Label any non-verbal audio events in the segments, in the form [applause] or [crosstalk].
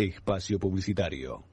Espacio Publicitario.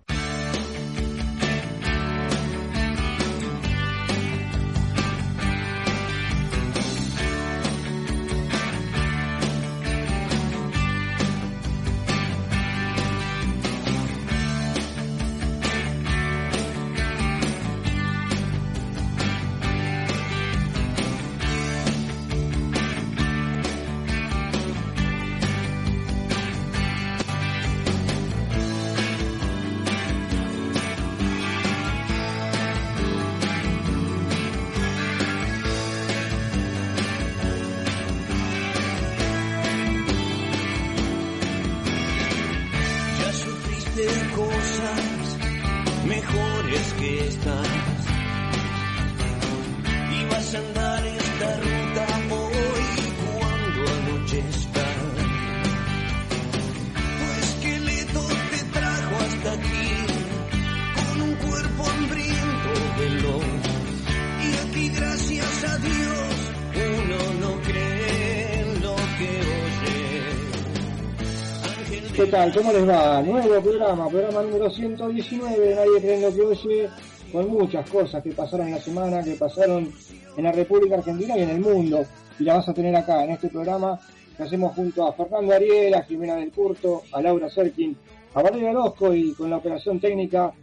¿Cómo les va? Nuevo programa, programa número 119, nadie cree en lo que oye, con muchas cosas que pasaron en la semana, que pasaron en la República Argentina y en el mundo. Y la vas a tener acá, en este programa que hacemos junto a Fernando Ariel, a Jimena del Curto, a Laura Serkin, a Valeria Orozco y con la operación técnica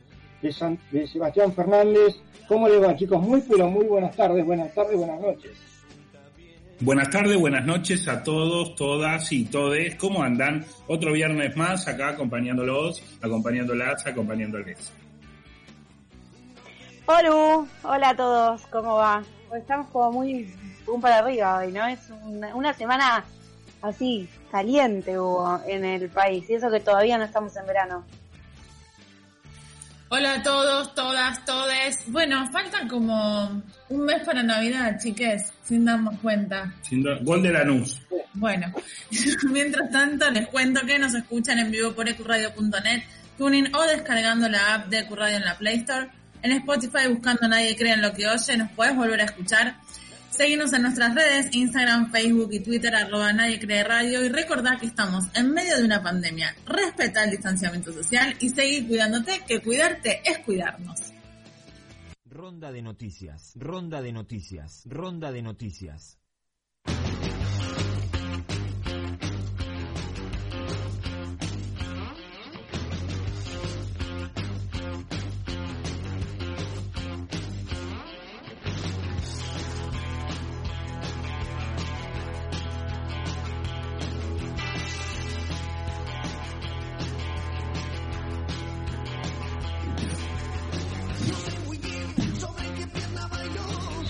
de, de Sebastián Fernández. ¿Cómo les va, chicos? Muy, pero muy buenas tardes, buenas tardes, buenas noches. Buenas tardes, buenas noches a todos, todas y todes. ¿Cómo andan? Otro viernes más acá acompañándolos, acompañándolas, acompañándoles. Hola, hola a todos, ¿cómo va? estamos como muy un para arriba hoy, ¿no? Es una, semana así, caliente hubo en el país, y eso que todavía no estamos en verano. Hola a todos, todas, todes. Bueno, faltan como un mes para Navidad, chiques, sin darnos cuenta. Gol de Lanús. Bueno, [laughs] mientras tanto les cuento que nos escuchan en vivo por ecuradio.net, tuning o descargando la app de Ecuradio en la Play Store. En Spotify buscando Nadie cree en lo que oye, nos puedes volver a escuchar Seguimos en nuestras redes, Instagram, Facebook y Twitter, arroba Nadie Cree Radio y recordá que estamos en medio de una pandemia. Respeta el distanciamiento social y seguir cuidándote, que cuidarte es cuidarnos. Ronda de noticias, ronda de noticias, ronda de noticias.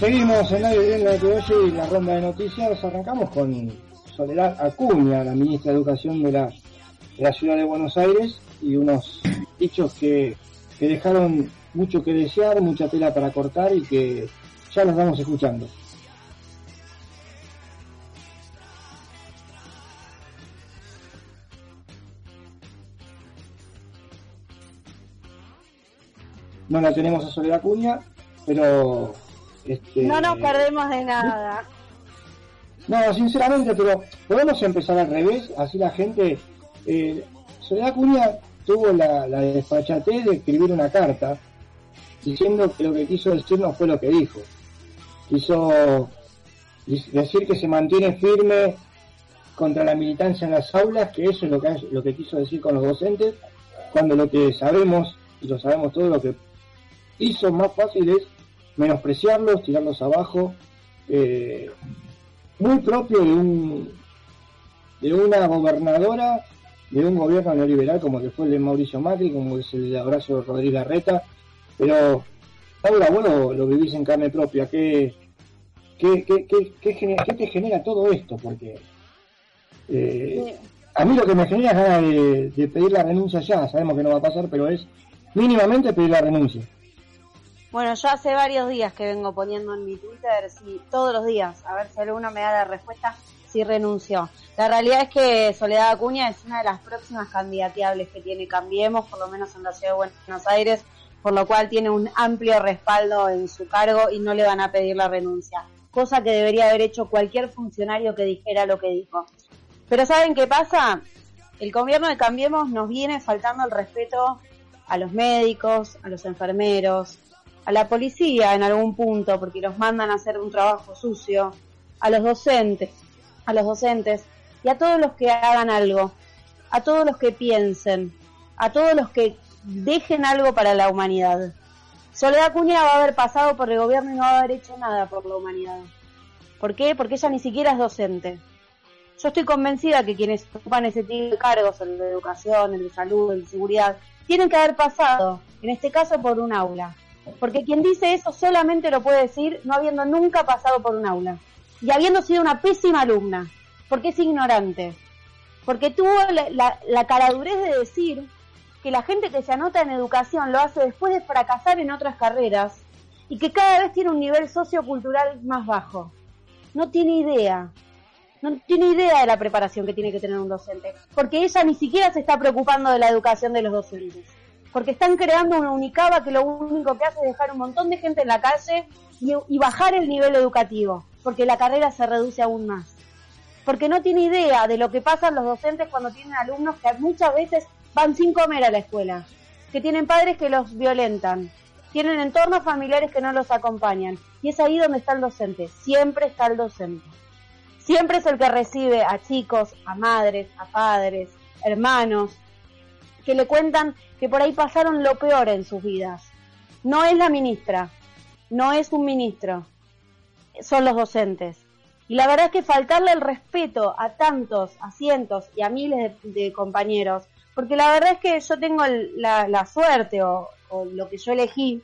Seguimos en Nadie Bien la y la ronda de noticias. Arrancamos con Soledad Acuña, la ministra de Educación de la, de la ciudad de Buenos Aires, y unos dichos que, que dejaron mucho que desear, mucha tela para cortar y que ya los vamos escuchando. No la tenemos a Soledad Acuña, pero este, no nos perdemos de nada. No, sinceramente, pero podemos empezar al revés, así la gente... Eh, Soledad Cunha tuvo la, la desfachatez de escribir una carta diciendo que lo que quiso decir no fue lo que dijo. Quiso decir que se mantiene firme contra la militancia en las aulas, que eso es lo que, lo que quiso decir con los docentes, cuando lo que sabemos, y lo sabemos todo, lo que hizo más fácil es menospreciarlos, tirarlos abajo, eh, muy propio de un de una gobernadora de un gobierno neoliberal como que fue el de Mauricio Macri, como es el de Abrazo Rodríguez Arreta, pero ahora bueno lo vivís en carne propia, ¿qué, qué, qué, qué, te genera todo esto? Porque eh, a mí lo que me genera es ganas de pedir la renuncia ya, sabemos que no va a pasar, pero es mínimamente pedir la renuncia. Bueno, yo hace varios días que vengo poniendo en mi Twitter, si, todos los días, a ver si alguno me da la respuesta, si renunció. La realidad es que Soledad Acuña es una de las próximas candidateables que tiene Cambiemos, por lo menos en la ciudad de Buenos Aires, por lo cual tiene un amplio respaldo en su cargo y no le van a pedir la renuncia. Cosa que debería haber hecho cualquier funcionario que dijera lo que dijo. Pero ¿saben qué pasa? el gobierno de Cambiemos nos viene faltando el respeto a los médicos, a los enfermeros, a la policía en algún punto, porque los mandan a hacer un trabajo sucio, a los docentes, a los docentes y a todos los que hagan algo, a todos los que piensen, a todos los que dejen algo para la humanidad. Soledad Cuña va a haber pasado por el gobierno y no va a haber hecho nada por la humanidad. ¿Por qué? Porque ella ni siquiera es docente. Yo estoy convencida que quienes ocupan ese tipo de cargos, el de educación, el de salud, el de seguridad, tienen que haber pasado, en este caso, por un aula. Porque quien dice eso solamente lo puede decir no habiendo nunca pasado por un aula. Y habiendo sido una pésima alumna. Porque es ignorante. Porque tuvo la, caradurez de decir que la gente que se anota en educación lo hace después de fracasar en otras carreras y que cada vez tiene un nivel sociocultural más bajo. No tiene idea. No tiene idea de la preparación que tiene que tener un docente. Porque ella ni siquiera se está preocupando de la educación de los docentes. Porque están creando una unicaba que lo único que hace es dejar un montón de gente en la calle y, bajar el nivel educativo. Porque la carrera se reduce aún más. Porque no tiene idea de lo que pasan los docentes cuando tienen alumnos que muchas veces van sin comer a la escuela, que tienen padres que los violentan, tienen entornos familiares que no los acompañan. Y es ahí donde está el docente, siempre está el docente. Siempre es el que recibe a chicos, a madres, a padres, hermanos, que le cuentan que por ahí pasaron lo peor en sus vidas. No es la ministra, no es un ministro, son los docentes. Y la verdad es que faltarle el respeto a tantos, a cientos y a miles de, compañeros porque la verdad es que yo tengo la, la, suerte o, o, lo que yo elegí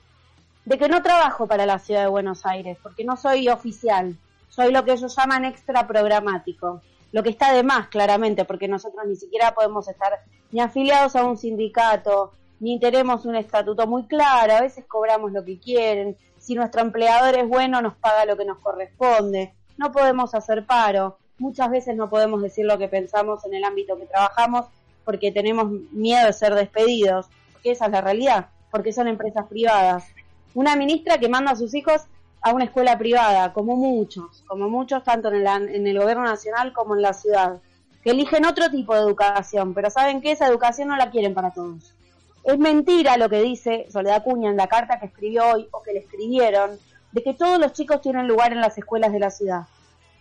de que no trabajo para la ciudad de Buenos Aires, porque no soy oficial, soy lo que ellos llaman extra programático, lo que está de más claramente, porque nosotros ni siquiera podemos estar ni afiliados a un sindicato, ni tenemos un estatuto muy claro, a veces cobramos lo que quieren, si nuestro empleador es bueno nos paga lo que nos corresponde, no podemos hacer paro, muchas veces no podemos decir lo que pensamos en el ámbito que trabajamos porque tenemos miedo de ser despedidos, porque esa es la realidad, porque son empresas privadas. Una ministra que manda a sus hijos a una escuela privada, como muchos, como muchos tanto en, la, en el gobierno nacional como en la ciudad, que eligen otro tipo de educación, pero saben que esa educación no la quieren para todos. Es mentira lo que dice Soledad Cuña en la carta que escribió hoy o que le escribieron, de que todos los chicos tienen lugar en las escuelas de la ciudad.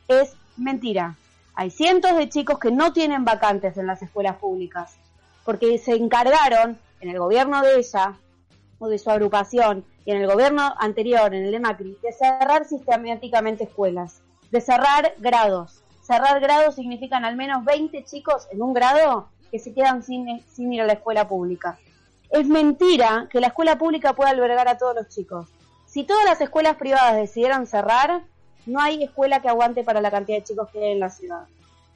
Es mentira. Hay cientos de chicos que no tienen vacantes en las escuelas públicas, porque se encargaron en el gobierno de ella o de su agrupación y en el gobierno anterior, en el de Macri, de cerrar sistemáticamente escuelas, de cerrar grados. Cerrar grados significan al menos 20 chicos en un grado que se quedan sin, sin ir a la escuela pública. Es mentira que la escuela pública pueda albergar a todos los chicos. Si todas las escuelas privadas decidieran cerrar, no hay escuela que aguante para la cantidad de chicos que hay en la ciudad.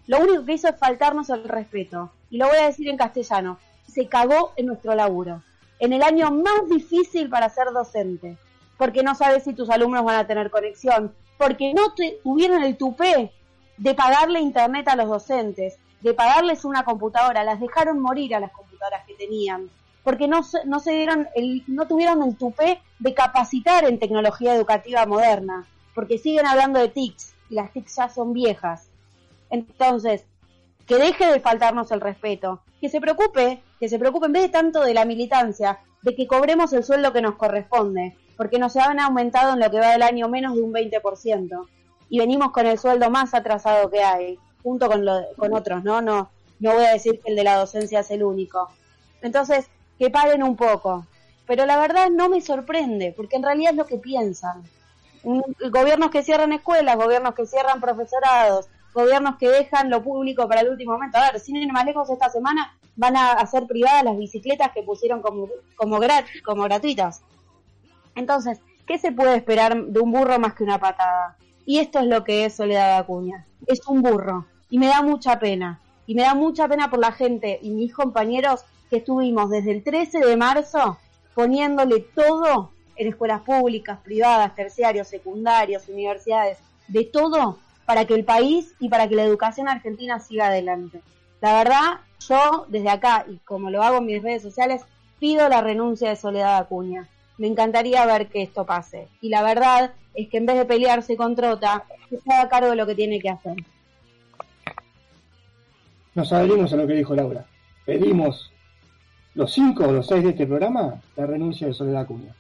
Lo único que hizo es faltarnos el respeto. Y lo voy a decir en castellano. Se cagó en nuestro laburo. En el año más difícil para ser docente. Porque no sabes si tus alumnos van a tener conexión. Porque no te, tuvieron el tupé de pagarle internet a los docentes. De pagarles una computadora. Las dejaron morir a las computadoras que tenían. Porque no, no se dieron el, no tuvieron el tupé de capacitar en tecnología educativa moderna porque siguen hablando de TICs y las TICs ya son viejas. Entonces, que deje de faltarnos el respeto, que se preocupe, que se preocupe en vez de tanto de la militancia, de que cobremos el sueldo que nos corresponde, porque nos han aumentado en lo que va del año menos de un 20%, y venimos con el sueldo más atrasado que hay, junto con, lo, con otros, ¿no? ¿no? No voy a decir que el de la docencia es el único. Entonces, que paren un poco. Pero la verdad no me sorprende, porque en realidad es lo que piensan gobiernos que cierran escuelas, gobiernos que cierran profesorados, gobiernos que dejan lo público para el último momento. A ver, sin ir más lejos, esta semana van a hacer privadas las bicicletas que pusieron como, como, como gratuitas. Entonces, ¿qué se puede esperar de un burro más que una patada? Y esto es lo que es Soledad Acuña. Es un burro. Y me da mucha pena. Y me da mucha pena por la gente y mis compañeros que estuvimos desde el 13 de marzo poniéndole todo en escuelas públicas, privadas, terciarios, secundarios, universidades, de todo para que el país y para que la educación argentina siga adelante. La verdad, yo desde acá, y como lo hago en mis redes sociales, pido la renuncia de Soledad Acuña. Me encantaría ver que esto pase. Y la verdad es que en vez de pelearse con Trota, se haga cargo de lo que tiene que hacer. Nos adherimos a lo que dijo Laura. pedimos los cinco o los seis de este programa la renuncia de Soledad Acuña.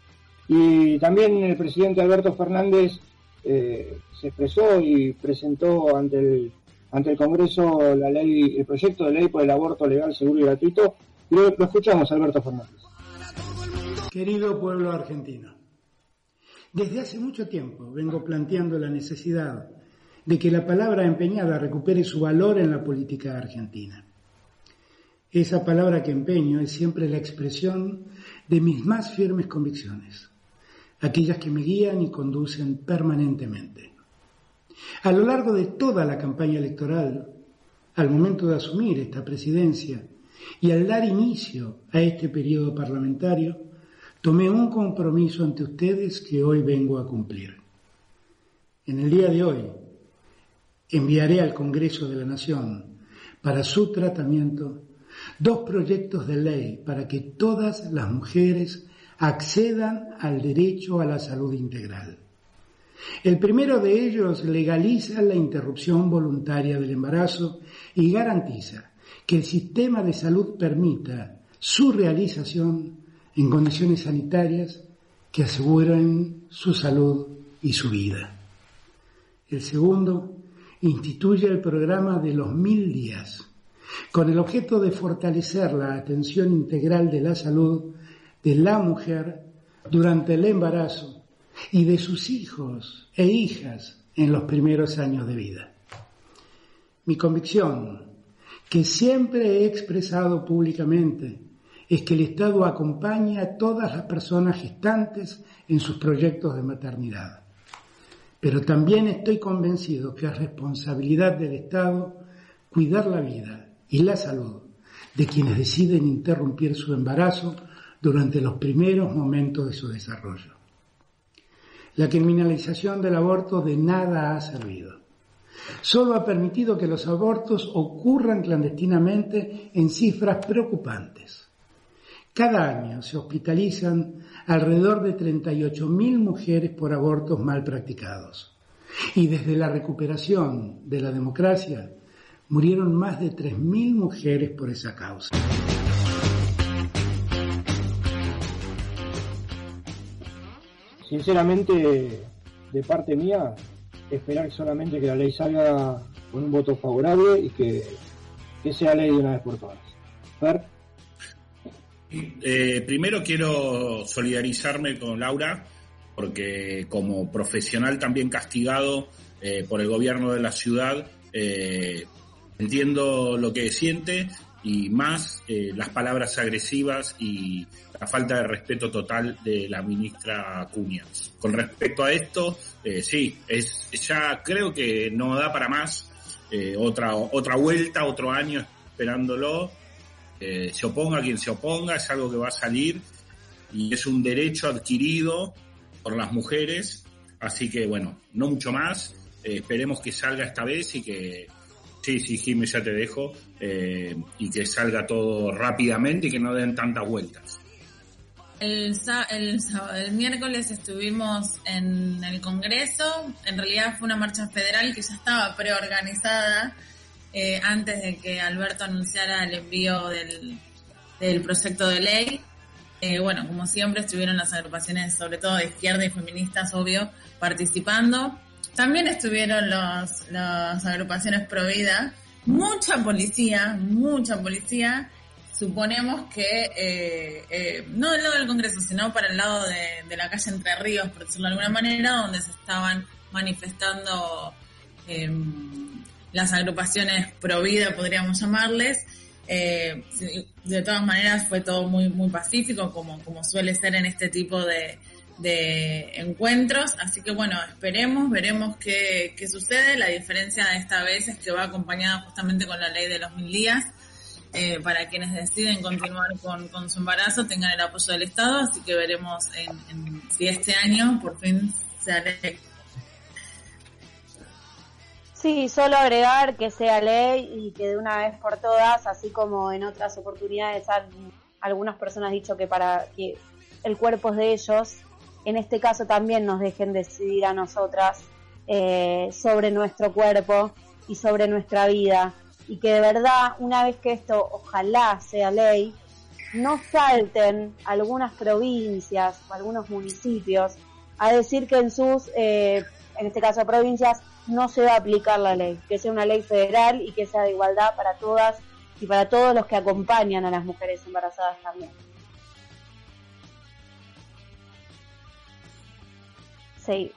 Y también el presidente Alberto Fernández eh, se expresó y presentó ante el, ante el Congreso la ley, el proyecto de ley por el aborto legal, seguro y gratuito. Y lo, lo escuchamos, Alberto Fernández. Querido pueblo argentino, desde hace mucho tiempo vengo planteando la necesidad de que la palabra empeñada recupere su valor en la política argentina. Esa palabra que empeño es siempre la expresión de mis más firmes convicciones, aquellas que me guían y conducen permanentemente. A lo largo de toda la campaña electoral, al momento de asumir esta presidencia y al dar inicio a este periodo parlamentario, tomé un compromiso ante ustedes que hoy vengo a cumplir. En el día de hoy enviaré al Congreso de la Nación para su tratamiento dos proyectos de ley para que todas las mujeres accedan al derecho a la salud integral. El primero de ellos legaliza la interrupción voluntaria del embarazo y garantiza que el sistema de salud permita su realización en condiciones sanitarias que aseguren su salud y su vida. El segundo instituye el programa de los mil días con el objeto de fortalecer la atención integral de la salud de la mujer durante el embarazo y de sus hijos e hijas en los primeros años de vida. Mi convicción, que siempre he expresado públicamente, es que el Estado acompaña a todas las personas gestantes en sus proyectos de maternidad. Pero también estoy convencido que es responsabilidad del Estado cuidar la vida y la salud de quienes deciden interrumpir su embarazo durante los primeros momentos de su desarrollo. La criminalización del aborto de nada ha servido. Solo ha permitido que los abortos ocurran clandestinamente en cifras preocupantes. Cada año se hospitalizan alrededor de 38.000 mujeres por abortos mal practicados. Y desde la recuperación de la democracia, murieron más de 3.000 mujeres por esa causa. Sinceramente, de parte mía, esperar solamente que la ley salga con un voto favorable y que, sea ley de una vez por todas. Fer. Eh, primero quiero solidarizarme con Laura, porque como profesional también castigado eh, por el gobierno de la ciudad, eh, entiendo lo que siente y más las palabras agresivas y la falta de respeto total de la ministra Acuña. Con respecto a esto, eh, sí, es ya creo que no da para más eh, otra otra vuelta, otro año esperándolo. Eh, se oponga quien se oponga, es algo que va a salir y es un derecho adquirido por las mujeres. Así que bueno, no mucho más. Eh, esperemos que salga esta vez y que Sí, sí, Jiménez, ya te dejo. Y que salga todo rápidamente y que no den tantas vueltas. El, el, el miércoles estuvimos en el Congreso. En realidad fue una marcha federal que ya estaba preorganizada eh, antes de que Alberto anunciara el envío del, del proyecto de ley. Eh, bueno, como siempre estuvieron las agrupaciones, sobre todo de izquierda y feministas, obvio, participando. También estuvieron los, las agrupaciones pro vida. Mucha policía, mucha policía. Suponemos que, eh, eh, no del lado del Congreso, sino para el lado de, la calle Entre Ríos, por decirlo de alguna manera, donde se estaban manifestando eh, las agrupaciones pro vida, podríamos llamarles. Eh, de todas maneras fue todo muy, muy pacífico, como, como suele ser en este tipo de, de encuentros. Así que bueno, esperemos, veremos qué, qué sucede. La diferencia de esta vez es que va acompañada justamente con la ley de los mil días. Eh, para quienes deciden continuar con, con su embarazo tengan el apoyo del Estado, así que veremos en, si este año por fin se hará Sí, solo agregar que sea ley y que de una vez por todas, así como en otras oportunidades han algunas personas dicho que para que el cuerpo es de ellos, en este caso también nos dejen decidir a nosotras eh, sobre nuestro cuerpo y sobre nuestra vida. Y que de verdad, una vez que esto ojalá sea ley, no salten algunas provincias o algunos municipios a decir que en sus, eh, en este caso provincias, no se va a aplicar la ley, que sea una ley federal y que sea de igualdad para todas y para todos los que acompañan a las mujeres embarazadas también. Sí.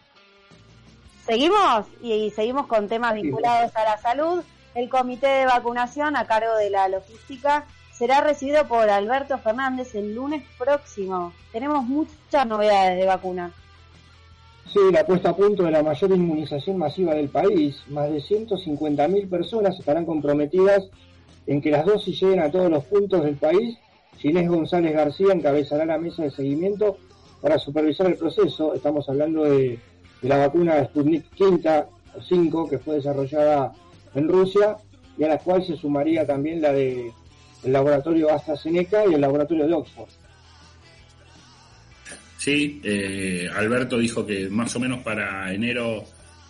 Seguimos y seguimos con temas vinculados a la salud. El comité de vacunación a cargo de la logística será recibido por Alberto Fernández el lunes próximo. Tenemos muchas novedades de vacuna. Sí, la puesta a punto de la mayor inmunización masiva del país. Más de 150.000 personas estarán comprometidas en que las dosis lleguen a todos los puntos del país. Ginés González García encabezará la mesa de seguimiento para supervisar el proceso. Estamos hablando de, la vacuna Sputnik V o 5 que fue desarrollada en Rusia y a la cual se sumaría también la de el laboratorio AstraZeneca y el laboratorio de Oxford. Sí, eh, Alberto dijo que más o menos para enero,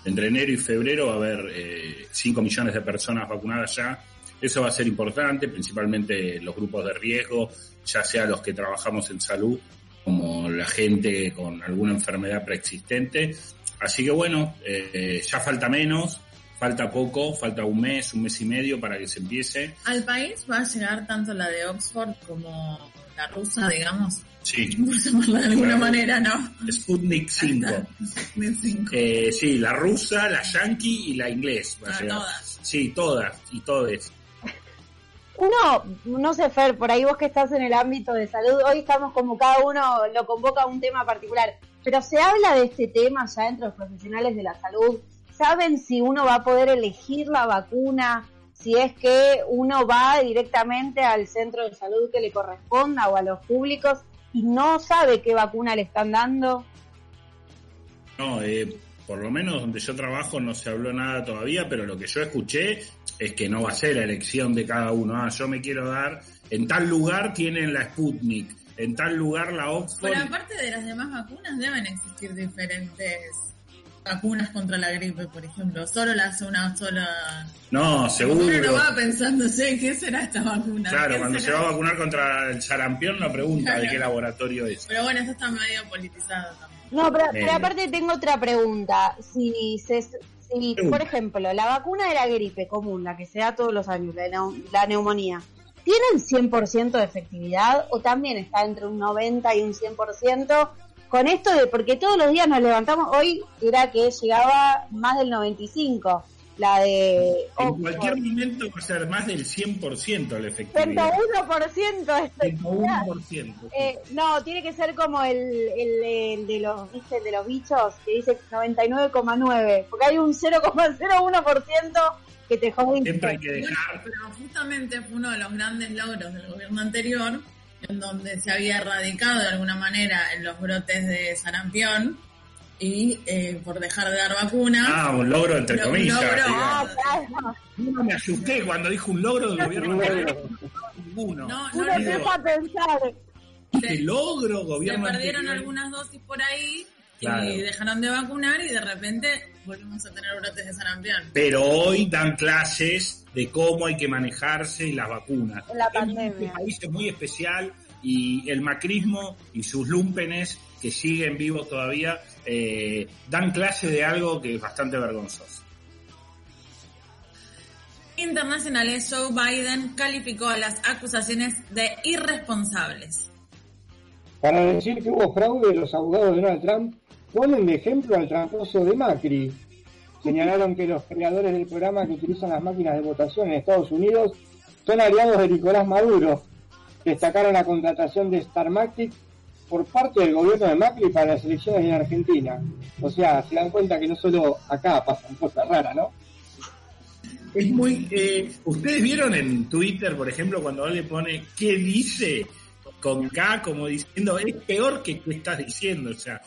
entre enero y febrero va a haber eh, 5 millones de personas vacunadas ya. Eso va a ser importante, principalmente los grupos de riesgo, ya sea los que trabajamos en salud, como la gente con alguna enfermedad preexistente. Así que bueno, eh, ya falta menos, falta poco, falta un mes, un mes y medio para que se empiece. ¿Al país va a llegar tanto la de Oxford como la rusa, digamos? Sí. [laughs] Por llamarla de alguna manera, ¿no? Sputnik 5. [laughs] Sputnik 5. Eh, sí, la rusa, la yankee y la inglés. va a Ah, llegar. todas. Sí, todas y todes. Uno, no sé, Fer, por ahí vos que estás en el ámbito de salud, hoy estamos como cada uno lo convoca a un tema particular, pero se habla de este tema ya entre los profesionales de la salud. ¿Saben si uno va a poder elegir la vacuna? Si es que uno va directamente al centro de salud que le corresponda o a los públicos y no sabe qué vacuna le están dando. No, eh, por lo menos donde yo trabajo no se habló nada todavía, pero lo que yo escuché es que no va a ser la elección de cada uno. Ah, yo me quiero dar, en tal lugar tienen la Sputnik, en tal lugar la Oxford. Pero aparte de las demás vacunas, deben existir diferentes vacunas contra la gripe, por ejemplo. Solo las una sola. No, Uno seguro. no va pensando, sé, ¿qué será esta vacuna? Claro, ¿Qué cuando se será? va a vacunar contra el sarampión no pregunta de Claro. qué laboratorio es. Pero bueno, eso está medio politizado también. No, pero, pero aparte tengo otra pregunta. Si, se, si por ejemplo, la vacuna de la gripe común, la que se da todos los años, la, la neumonía, ¿tienen 100% de efectividad o también está entre un 90 y un 100%? Con esto de, porque todos los días nos levantamos, hoy era que llegaba más del 95, la de En cualquier momento va a ser más del 100% la efectividad. 101% de efectividad. 101%. Eh, no, tiene que ser como el, el, el de los ¿viste? El de los bichos que dice 99,9, porque hay un 0,01% que te jodiste. Siempre hay que dejar. pero justamente fue uno de los grandes logros del gobierno anterior, en donde se había erradicado de alguna manera en los brotes de sarampión y eh, por dejar de dar vacunas. Ah, un logro entre un comillas. logro. Ah, claro. Yo no me asusté cuando dijo un logro del gobierno. Ninguno. No, no, digo, empieza a pensar, ¿Qué logro se gobierno perdieron anterior? algunas dosis por ahí Claro. y dejaron de vacunar y de repente volvimos a tener brotes de sarampión. Pero hoy dan clases de cómo hay que manejarse y las vacunas. La Este pandemia. país es muy especial y el macrismo y sus lumpenes que siguen vivos todavía eh, dan clase de algo que es bastante vergonzoso. Internacionales, Joe Biden calificó a las acusaciones de irresponsables. Para decir que hubo fraude, los abogados de Donald Trump ponen de ejemplo al tramposo de Macri. Señalaron que los creadores del programa que utilizan las máquinas de votación en Estados Unidos son aliados de Nicolás Maduro. Destacaron la contratación de Starmatic por parte del gobierno de Macri para las elecciones en Argentina. O sea, se dan cuenta que no solo acá pasan cosas raras, ¿no? Es muy. eh, Ustedes vieron en Twitter, por ejemplo, cuando alguien pone ¿qué dice? con K, como diciendo es peor que tú estás diciendo. O sea,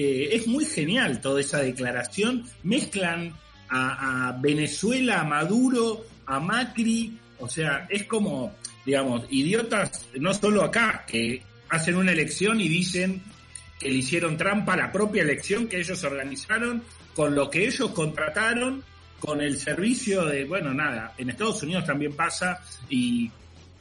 eh, es muy genial toda esa declaración. Mezclan a, Venezuela, a Maduro, a Macri. O sea, es como, digamos, idiotas, no solo acá, que hacen una elección y dicen que le hicieron trampa a la propia elección que ellos organizaron, con lo que ellos contrataron con el servicio de, bueno, nada, en Estados Unidos también pasa y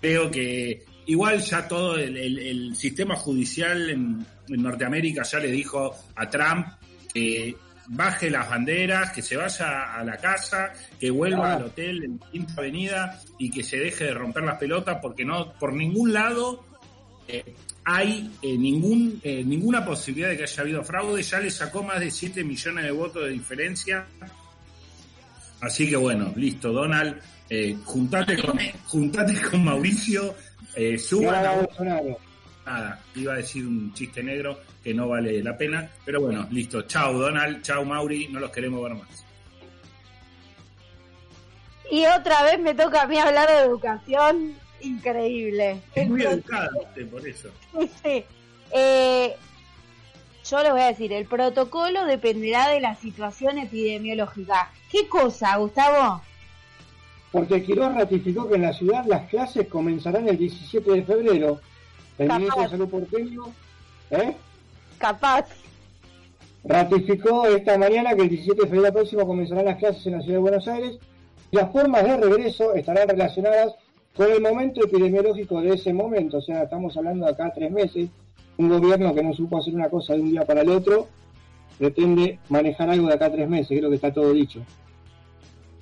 creo que igual ya todo el, el- el sistema judicial en, en Norteamérica ya le dijo a Trump que baje las banderas, que se vaya a la casa, que vuelva Ah. al hotel en Quinta Avenida y que se deje de romper las pelotas porque no, por ningún lado eh, hay eh, ningún, eh, ninguna posibilidad de que haya habido fraude, ya le sacó más de 7 millones de votos de diferencia. Así que bueno, listo, Donald, eh, juntate, con, juntate con Mauricio, eh, suban ahora a- Bolsonaro. nada, iba a decir un chiste negro que no vale la pena, pero bueno, listo, chau Donald, chau Mauri, no los queremos ver más. Y otra vez me toca a mí hablar de educación. Increíble. Es muy educada usted, por eso. [laughs] Sí. Eh, yo les voy a decir, el protocolo dependerá de la situación epidemiológica. ¿Qué cosa, Gustavo? Porque Quiroz ratificó que en la ciudad las clases comenzarán el 17 de febrero. El Capaz. ministro de Salud porteño ¿eh? Capaz. ratificó esta mañana que el 17 de febrero próximo comenzarán las clases en la ciudad de Buenos Aires y las formas de regreso estarán relacionadas con el momento epidemiológico de ese momento. O sea, estamos hablando de acá tres meses. Un gobierno que no supo hacer una cosa de un día para el otro pretende manejar algo de acá tres meses. Creo que está todo dicho.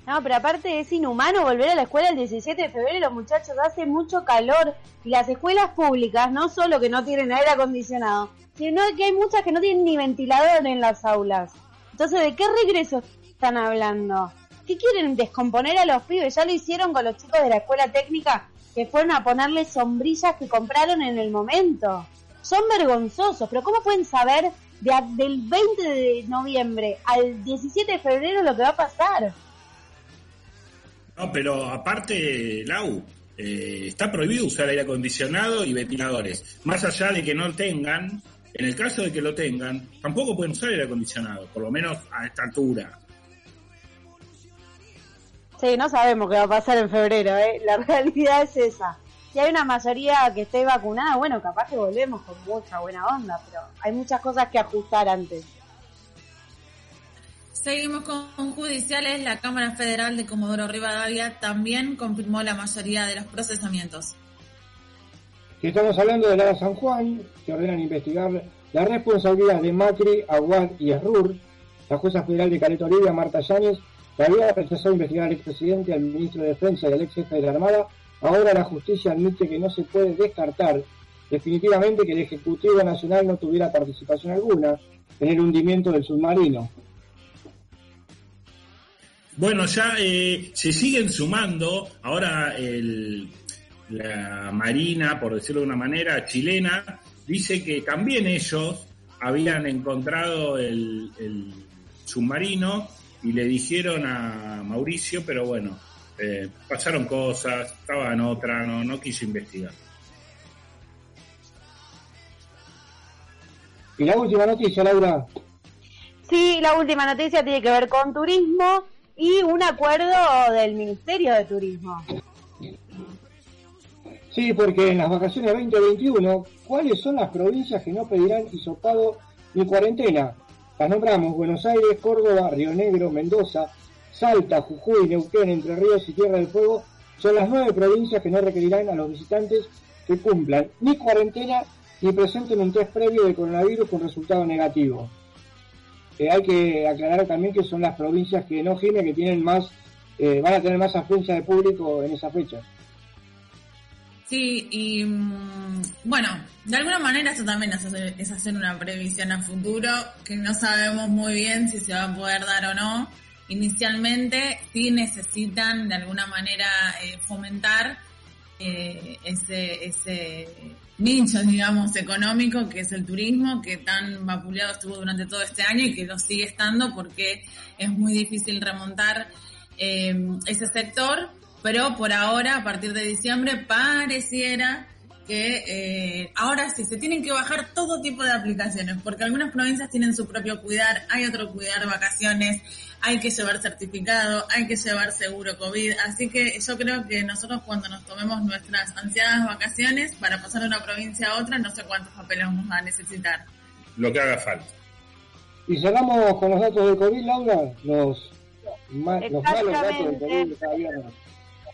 No, pero aparte es inhumano volver a la escuela el 17 de febrero, muchachos, hace mucho calor. Y las escuelas públicas, no solo que no tienen aire acondicionado, sino que hay muchas que no tienen ni ventilador en las aulas. Entonces, ¿de qué regreso están hablando? ¿Qué quieren descomponer a los pibes? Ya lo hicieron con los chicos de la escuela técnica que fueron a ponerles sombrillas que compraron en el momento. Son vergonzosos, pero ¿cómo pueden saber de del 20 de noviembre al 17 de febrero lo que va a pasar? No, pero aparte, Lau, eh, está prohibido usar aire acondicionado y ventiladores. Más allá de que no tengan, en el caso de que lo tengan, tampoco pueden usar aire acondicionado, por lo menos a esta altura. Sí, no sabemos qué va a pasar en febrero, ¿eh? La [laughs] realidad es esa. Si hay una mayoría que esté vacunada, bueno, capaz que volvemos con mucha buena onda, pero hay muchas cosas que ajustar antes. Seguimos con judiciales. La Cámara Federal de Comodoro Rivadavia también confirmó la mayoría de los procesamientos. Estamos hablando de la San Juan, que ordenan investigar la responsabilidad de Macri, Aguad y Esrur. La jueza federal de Caleta Olivia, Marta Yáñez, que había rechazado investigar al expresidente, al ministro de Defensa y al ex jefe de la Armada. Ahora la justicia admite que no se puede descartar definitivamente que el Ejecutivo Nacional no tuviera participación alguna en el hundimiento del submarino. Bueno, ya eh, se siguen sumando. Ahora el- la Marina, por decirlo de una manera, chilena, dice que también ellos habían encontrado el, el submarino y le dijeron a Mauricio, pero bueno, eh, pasaron cosas, estaba en otra, no, no quiso investigar. Y la última noticia, Laura, Sí, la última noticia tiene que ver con turismo y un acuerdo del Ministerio de Turismo. Sí, porque en las vacaciones 2021, ¿cuáles son las provincias que no pedirán hisopado ni cuarentena? Las nombramos Buenos Aires, Córdoba, Río Negro, Mendoza, Salta, Jujuy, Neuquén, Entre Ríos y Tierra del Fuego. Son las nueve provincias que no requerirán a los visitantes que cumplan ni cuarentena ni presenten un test previo de coronavirus con resultado negativo. Hay que aclarar también que son las provincias que no Gime, que tienen más, eh, van a tener más afluencia de público en esa fecha. Sí, y mm, bueno, de alguna manera esto también es hacer, es hacer una previsión a futuro, que no sabemos muy bien si se va a poder dar o no. Inicialmente sí necesitan de alguna manera eh, fomentar eh, ese, ese nicho, digamos, económico que es el turismo, que tan vapuleado estuvo durante todo este año y que lo sigue estando porque es muy difícil remontar eh, ese sector, pero por ahora, a partir de diciembre, pareciera que eh, ahora sí se tienen que bajar todo tipo de aplicaciones, porque algunas provincias tienen su propio cuidar, hay otro cuidar vacaciones, hay que llevar certificado, hay que llevar seguro COVID, así que yo creo que nosotros cuando nos tomemos nuestras ansiadas vacaciones para pasar de una provincia a otra, no sé cuántos papeles vamos a necesitar. Lo que haga falta. Y cerramos con los datos de COVID, Laura, los ma- los malos datos del Perú de cada viernes.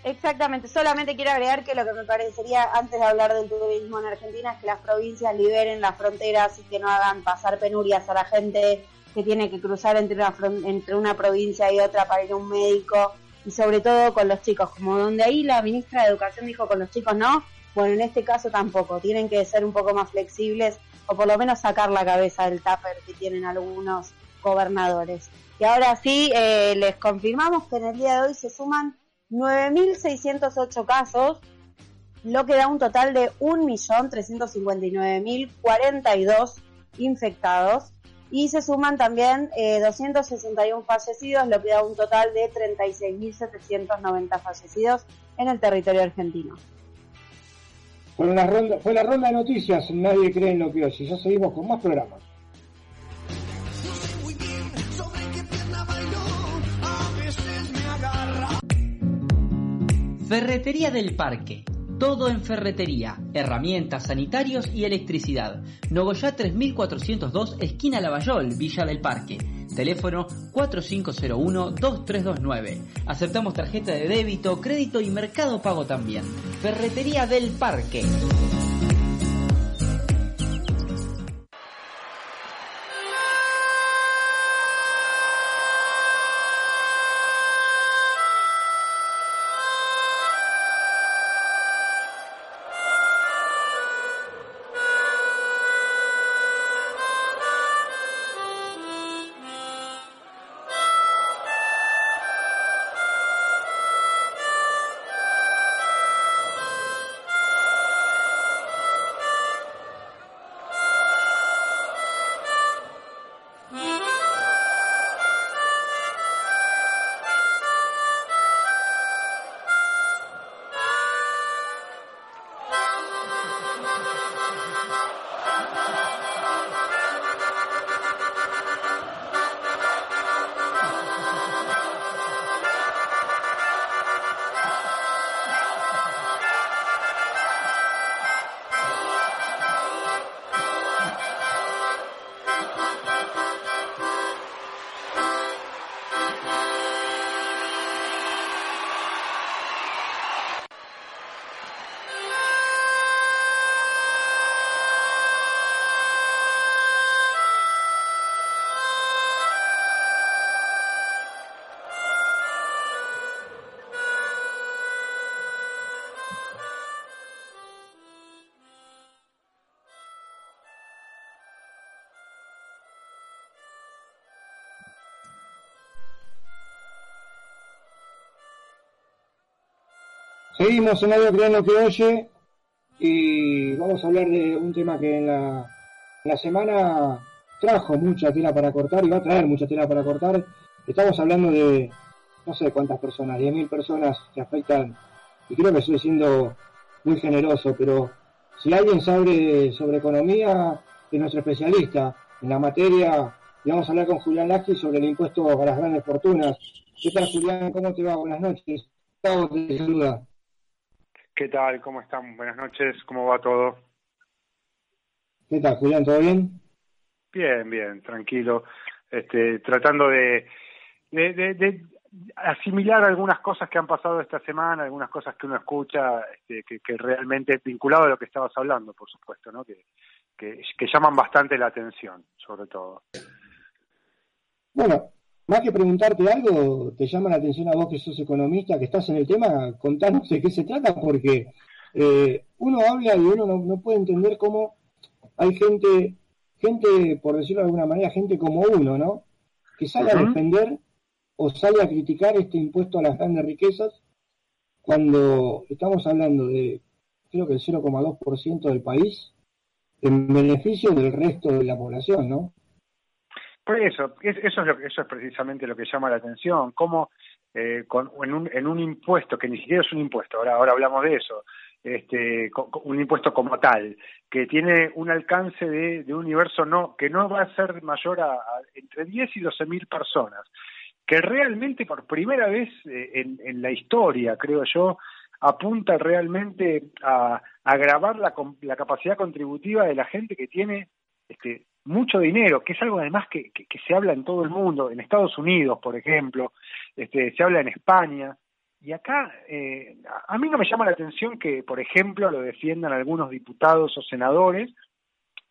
Exactamente, solamente quiero agregar que lo que me parecería, antes de hablar del turismo en Argentina, es que las provincias liberen las fronteras y que no hagan pasar penurias a la gente que tiene que cruzar entre una, entre una provincia y otra para ir a un médico y sobre todo con los chicos, como donde ahí la ministra de Educación dijo con los chicos no, bueno, en este caso tampoco, tienen que ser un poco más flexibles o por lo menos sacar la cabeza del tupper que tienen algunos gobernadores. Y ahora sí, eh, les confirmamos que en el día de hoy se suman 9.608 casos, lo que da un total de 1.359.042 infectados y se suman también eh, 261 fallecidos, lo que da un total de 36.790 fallecidos en el territorio argentino. Fue, una ronda, fue la ronda de noticias, nadie cree en lo que oye. Ya seguimos con más programas. Ferretería del Parque. Todo en ferretería, herramientas, sanitarios y electricidad. Nogoyá 3402, esquina Lavallol, Villa del Parque. Teléfono 4501-2329. Aceptamos tarjeta de débito, crédito y mercado pago también. Ferretería del Parque. Seguimos en algo crean lo que oye y vamos a hablar de un tema que en la, la semana trajo mucha tela para cortar y va a traer mucha tela para cortar. Estamos hablando de no sé cuántas personas, 10.000 personas que afectan y creo que estoy siendo muy generoso, pero si alguien sabe sobre economía, es nuestro especialista en la materia y vamos a hablar con Julián Lasky sobre el impuesto a las grandes fortunas. ¿Qué tal Julián? ¿Cómo te va? Buenas noches. Gustavo te saluda. ¿Qué tal? ¿Cómo están? Buenas noches. ¿Cómo va todo? ¿Qué tal, Julián? ¿Todo bien? Bien, bien, tranquilo. Este, tratando de, de, de, de asimilar algunas cosas que han pasado esta semana, algunas cosas que uno escucha, este, que, que realmente es vinculado a lo que estabas hablando, por supuesto, ¿no? Que, que, que llaman bastante la atención, sobre todo. Bueno, más que preguntarte algo, te llama la atención a vos que sos economista, que estás en el tema, contanos de qué se trata, porque eh, uno habla y uno no, no, puede entender cómo hay gente, gente, por decirlo de alguna manera, gente como uno, ¿no? Que sale uh -huh. a defender o sale a criticar este impuesto a las grandes riquezas cuando estamos hablando de, creo que el 0,2% del país en beneficio del resto de la población, ¿no? Por eso, eso es, lo, eso es precisamente lo que llama la atención, cómo eh, con, en, un, en un impuesto, que ni siquiera es un impuesto, ahora, ahora hablamos de eso, este, un impuesto como tal, que tiene un alcance de, de un universo no, que no va a ser mayor a, entre 10 y 12 mil personas, que realmente por primera vez eh, en, en, la historia, creo yo, apunta realmente a, a agravar la, la capacidad contributiva de la gente que tiene este, mucho dinero, que es algo además que, se habla en todo el mundo, en Estados Unidos, por ejemplo, este, se habla en España, y acá eh, a mí no me llama la atención que, por ejemplo, lo defiendan algunos diputados o senadores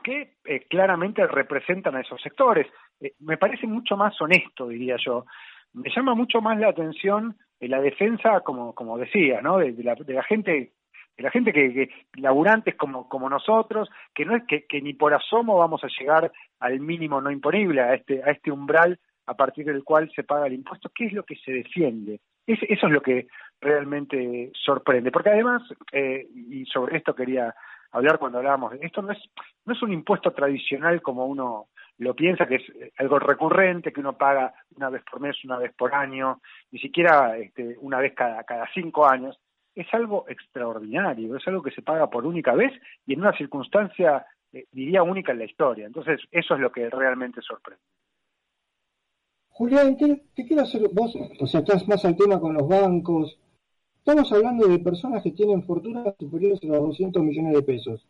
que eh, claramente representan a esos sectores. Eh, me parece mucho más honesto, diría yo. Me llama mucho más la atención la defensa, como, como decía, ¿no? de, la, de la gente la gente que, que, laburantes como, como nosotros, que no es que, ni por asomo vamos a llegar al mínimo no imponible, a este, a este umbral a partir del cual se paga el impuesto, ¿qué es lo que se defiende? eso es lo que realmente sorprende, porque además, eh, y sobre esto quería hablar cuando hablábamos, esto no es, no es un impuesto tradicional como uno lo piensa, que es algo recurrente, que uno paga una vez por mes, una vez por año, ni siquiera este, una vez cada, cada cinco años, es algo extraordinario, es algo que se paga por única vez y en una circunstancia, eh, diría, única en la historia. Entonces, eso es lo que realmente sorprende. Julián, te, quiero hacer, vos, o sea, estás más al tema con los bancos. Estamos hablando de personas que tienen fortunas superiores a los 200 millones de pesos.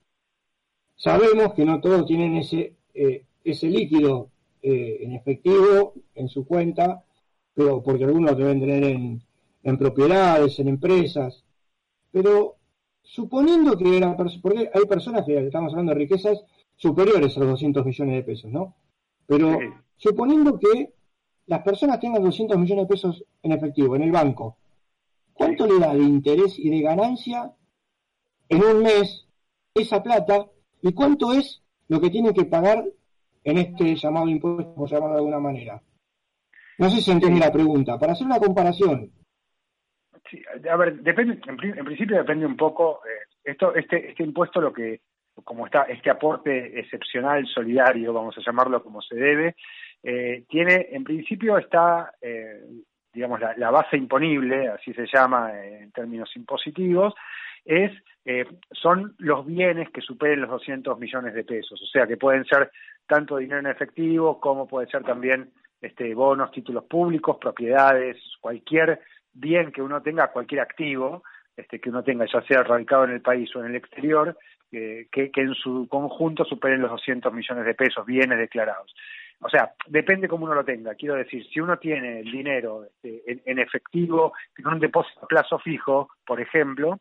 Sabemos que no todos tienen ese, eh, ese líquido eh, en efectivo en su cuenta, pero porque algunos deben tener en, en propiedades, en empresas. Pero suponiendo que eran, porque hay personas que estamos hablando de riquezas superiores a los 200 millones de pesos, ¿no? Pero suponiendo que las personas tengan 200 millones de pesos en efectivo en el banco, ¿cuánto le da de interés y de ganancia en un mes esa plata y cuánto es lo que tiene que pagar en este llamado impuesto, por llamarlo de alguna manera? No sé si se entiende la pregunta. Para hacer una comparación, Sí, a ver, depende, en, principio depende un poco, eh, esto, este, este impuesto lo que, como está, este aporte excepcional, solidario, vamos a llamarlo como se debe, eh, tiene, en principio está, eh, digamos, la, base imponible, así se llama en términos impositivos, es, son los bienes que superen los 200 millones de pesos, o sea, que pueden ser tanto dinero en efectivo como puede ser también este, bonos, títulos públicos, propiedades, cualquier bien que uno tenga cualquier activo, este, que uno tenga, ya sea radicado en el país o en el exterior, que, que, en su conjunto superen los 200 millones de pesos, bienes declarados. O sea, depende cómo uno lo tenga. Quiero decir, si uno tiene el dinero este, en, efectivo, en un depósito a plazo fijo, por ejemplo,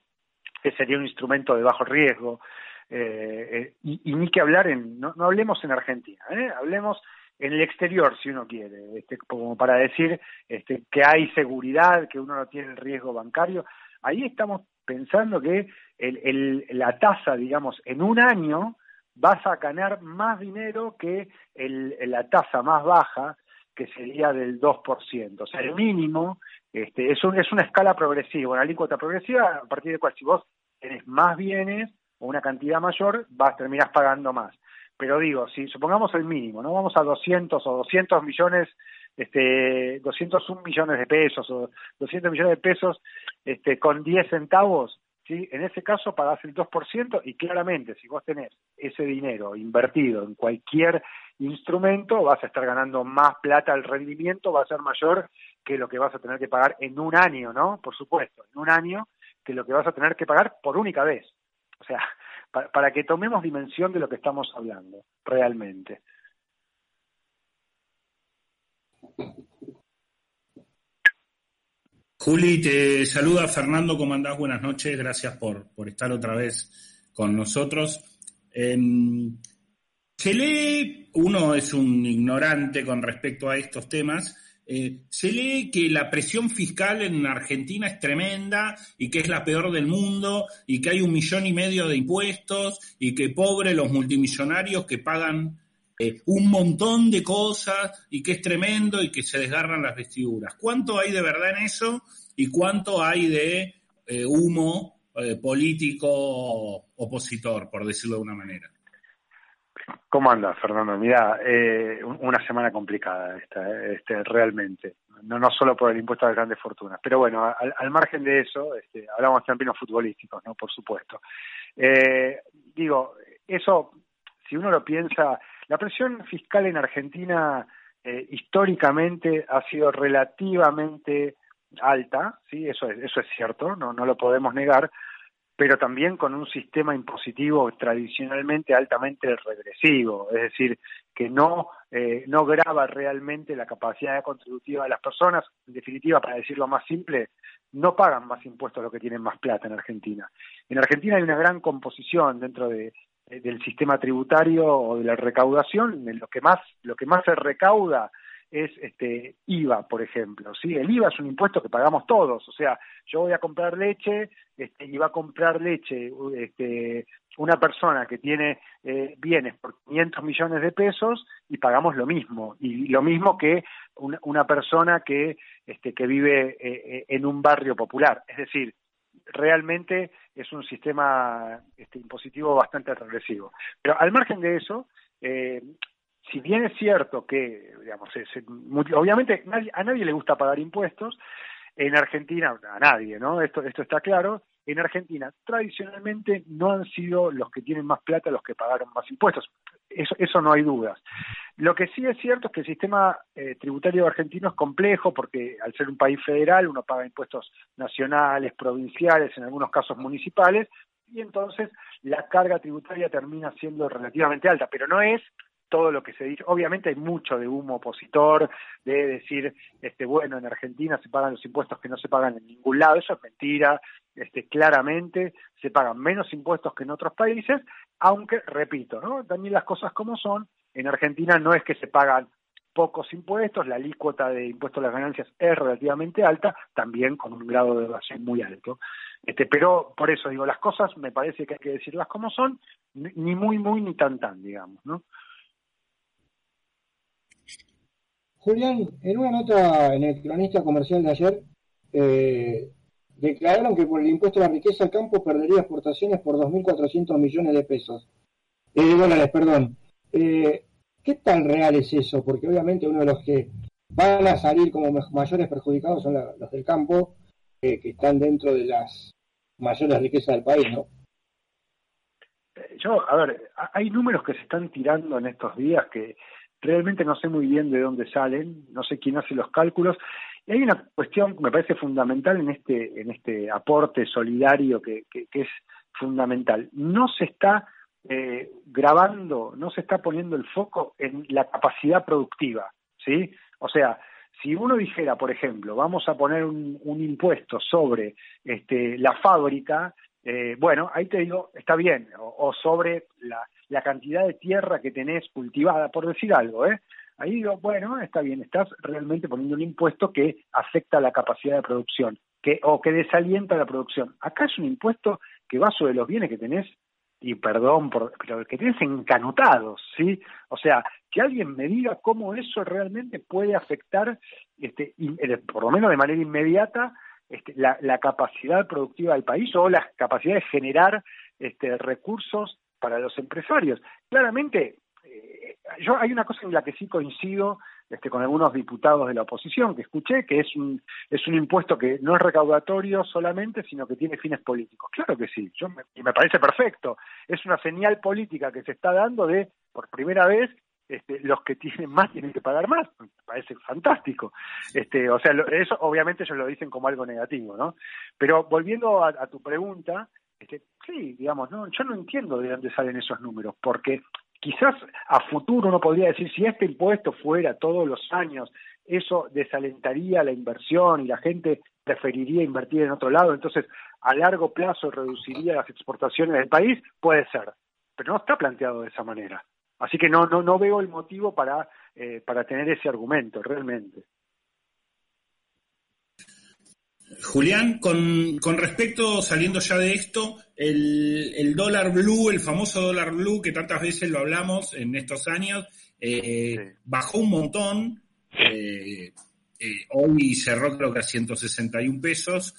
que sería un instrumento de bajo riesgo, eh, eh, y, y, ni que hablar en, no, no hablemos en Argentina, ¿eh? hablemos en el exterior, si uno quiere, este, como para decir este, que hay seguridad, que uno no tiene el riesgo bancario. Ahí estamos pensando que el, la tasa, digamos, en un año vas a ganar más dinero que el, la tasa más baja, que sería del 2%. O sea, el mínimo este, es, es una escala progresiva, una alícuota progresiva a partir de cual si vos tenés más bienes o una cantidad mayor, vas terminás pagando más pero digo, si supongamos el mínimo, no vamos a 200 o 200 millones, este, 201 millones de pesos o 200 millones de pesos este, con 10 centavos, ¿sí? en ese caso pagás el 2% y claramente si vos tenés ese dinero invertido en cualquier instrumento, vas a estar ganando más plata, el rendimiento va a ser mayor que lo que vas a tener que pagar en un año, ¿no? Por supuesto, en un año que lo que vas a tener que pagar por única vez. O sea, para, que tomemos dimensión de lo que estamos hablando realmente. Juli, te saluda Fernando, ¿cómo andás? Buenas noches, gracias por, por estar otra vez con nosotros. Eh, uno es un ignorante con respecto a estos temas, eh, se lee que la presión fiscal en Argentina es tremenda y que es la peor del mundo y que hay un millón y medio de impuestos y que pobre los multimillonarios que pagan eh, un montón de cosas y que es tremendo y que se desgarran las vestiduras. ¿Cuánto hay de verdad en eso y cuánto hay de eh, humo político opositor, por decirlo de una manera? ¿Cómo anda, Fernando? Mira, eh, una semana complicada esta, eh, este, realmente. No, no solo por el impuesto a las grandes fortunas. Pero bueno, al, margen de eso, este, hablamos de términos futbolísticos, ¿no? Por supuesto. Eh, digo, eso, si uno lo piensa, la presión fiscal en Argentina eh, históricamente ha sido relativamente alta, sí, eso es, eso es cierto, no, no lo podemos negar, pero también con un sistema impositivo tradicionalmente altamente regresivo, es decir, que no, eh, no graba realmente la capacidad contributiva de las personas. En definitiva, para decirlo más simple, no pagan más impuestos los que tienen más plata en Argentina. En Argentina hay una gran composición dentro de, del sistema tributario o de la recaudación, en lo que más, lo que más se recauda es este IVA, por ejemplo. ¿sí? El IVA es un impuesto que pagamos todos. O sea, yo voy a comprar leche este, y va a comprar leche este, una persona que tiene eh, bienes por 500 millones de pesos y pagamos lo mismo. Y lo mismo que una, una persona que, este, que vive eh, eh, en un barrio popular. Es decir, realmente es un sistema este, impositivo bastante regresivo. Pero al margen de eso, eh, si bien es cierto que, digamos, obviamente a nadie le gusta pagar impuestos, en Argentina, a nadie, ¿no? Esto, esto está claro. En Argentina, tradicionalmente, no han sido los que tienen más plata los que pagaron más impuestos. Eso, eso no hay dudas. Lo que sí es cierto es que el sistema eh, tributario argentino es complejo porque al ser un país federal uno paga impuestos nacionales, provinciales, en algunos casos municipales, y entonces la carga tributaria termina siendo relativamente alta, pero no es todo lo que se dice. Obviamente hay mucho de humo opositor, de decir, este, bueno, en Argentina se pagan los impuestos que no se pagan en ningún lado. Eso es mentira. Este, claramente se pagan menos impuestos que en otros países, aunque, repito, ¿no? También las cosas como son. En Argentina no es que se pagan pocos impuestos, la alícuota de impuestos a las ganancias es relativamente alta, también con un grado de evasión muy alto. Este, pero por eso digo, las cosas me parece que hay que decirlas como son, ni muy, muy, ni tan, tan, digamos, ¿no? Julián, en una nota en el cronista comercial de ayer, eh, declararon que por el impuesto a la riqueza el campo perdería exportaciones por 2.400 millones de pesos. Eh, dólares, perdón. Eh, ¿Qué tan real es eso? Porque obviamente uno de los que van a salir como mayores perjudicados son los del campo, que están dentro de las mayores riquezas del país, ¿no? Yo, a ver, hay números que se están tirando en estos días que realmente no sé muy bien de dónde salen, no sé quién hace los cálculos. Y hay una cuestión que me parece fundamental en este, en este aporte solidario que, que, es fundamental. No se está eh, grabando, no se está poniendo el foco en la capacidad productiva, ¿sí? O sea, si uno dijera, por ejemplo, vamos a poner un, un impuesto sobre este, la fábrica, eh, bueno, ahí te digo, está bien, o sobre la, la cantidad de tierra que tenés cultivada, por decir algo, ¿eh? Ahí digo, bueno, está bien, estás realmente poniendo un impuesto que afecta la capacidad de producción, que, o que desalienta la producción. Acá es un impuesto que va sobre los bienes que tenés, y perdón, por, pero que tenés encanutados, ¿sí? O sea, que alguien me diga cómo eso realmente puede afectar, este, eh, por lo menos de manera inmediata, este, la, la, capacidad productiva del país o la capacidad de generar este, recursos para los empresarios. Claramente, eh, yo hay una cosa en la que sí coincido este, con algunos diputados de la oposición que escuché, que es un, es un impuesto que no es recaudatorio solamente, sino que tiene fines políticos. Claro que sí, yo me, y me parece perfecto. Es una señal política que se está dando de, por primera vez, este, los que tienen más tienen que pagar más. Me parece fantástico. Este, o sea, eso obviamente ellos lo dicen como algo negativo, ¿no? Pero volviendo a tu pregunta, este, sí, digamos, no, yo no entiendo de dónde salen esos números, porque quizás a futuro uno podría decir, si este impuesto fuera todos los años, eso desalentaría la inversión y la gente preferiría invertir en otro lado, entonces a largo plazo reduciría las exportaciones del país, puede ser, pero no está planteado de esa manera. Así que no, no, no veo el motivo para, eh, para tener ese argumento, realmente. Julián, con, con, respecto, saliendo ya de esto, el, el, dólar blue, el famoso dólar blue que tantas veces lo hablamos en estos años, eh, bajó un montón. Eh, eh, hoy cerró creo que a 161 pesos.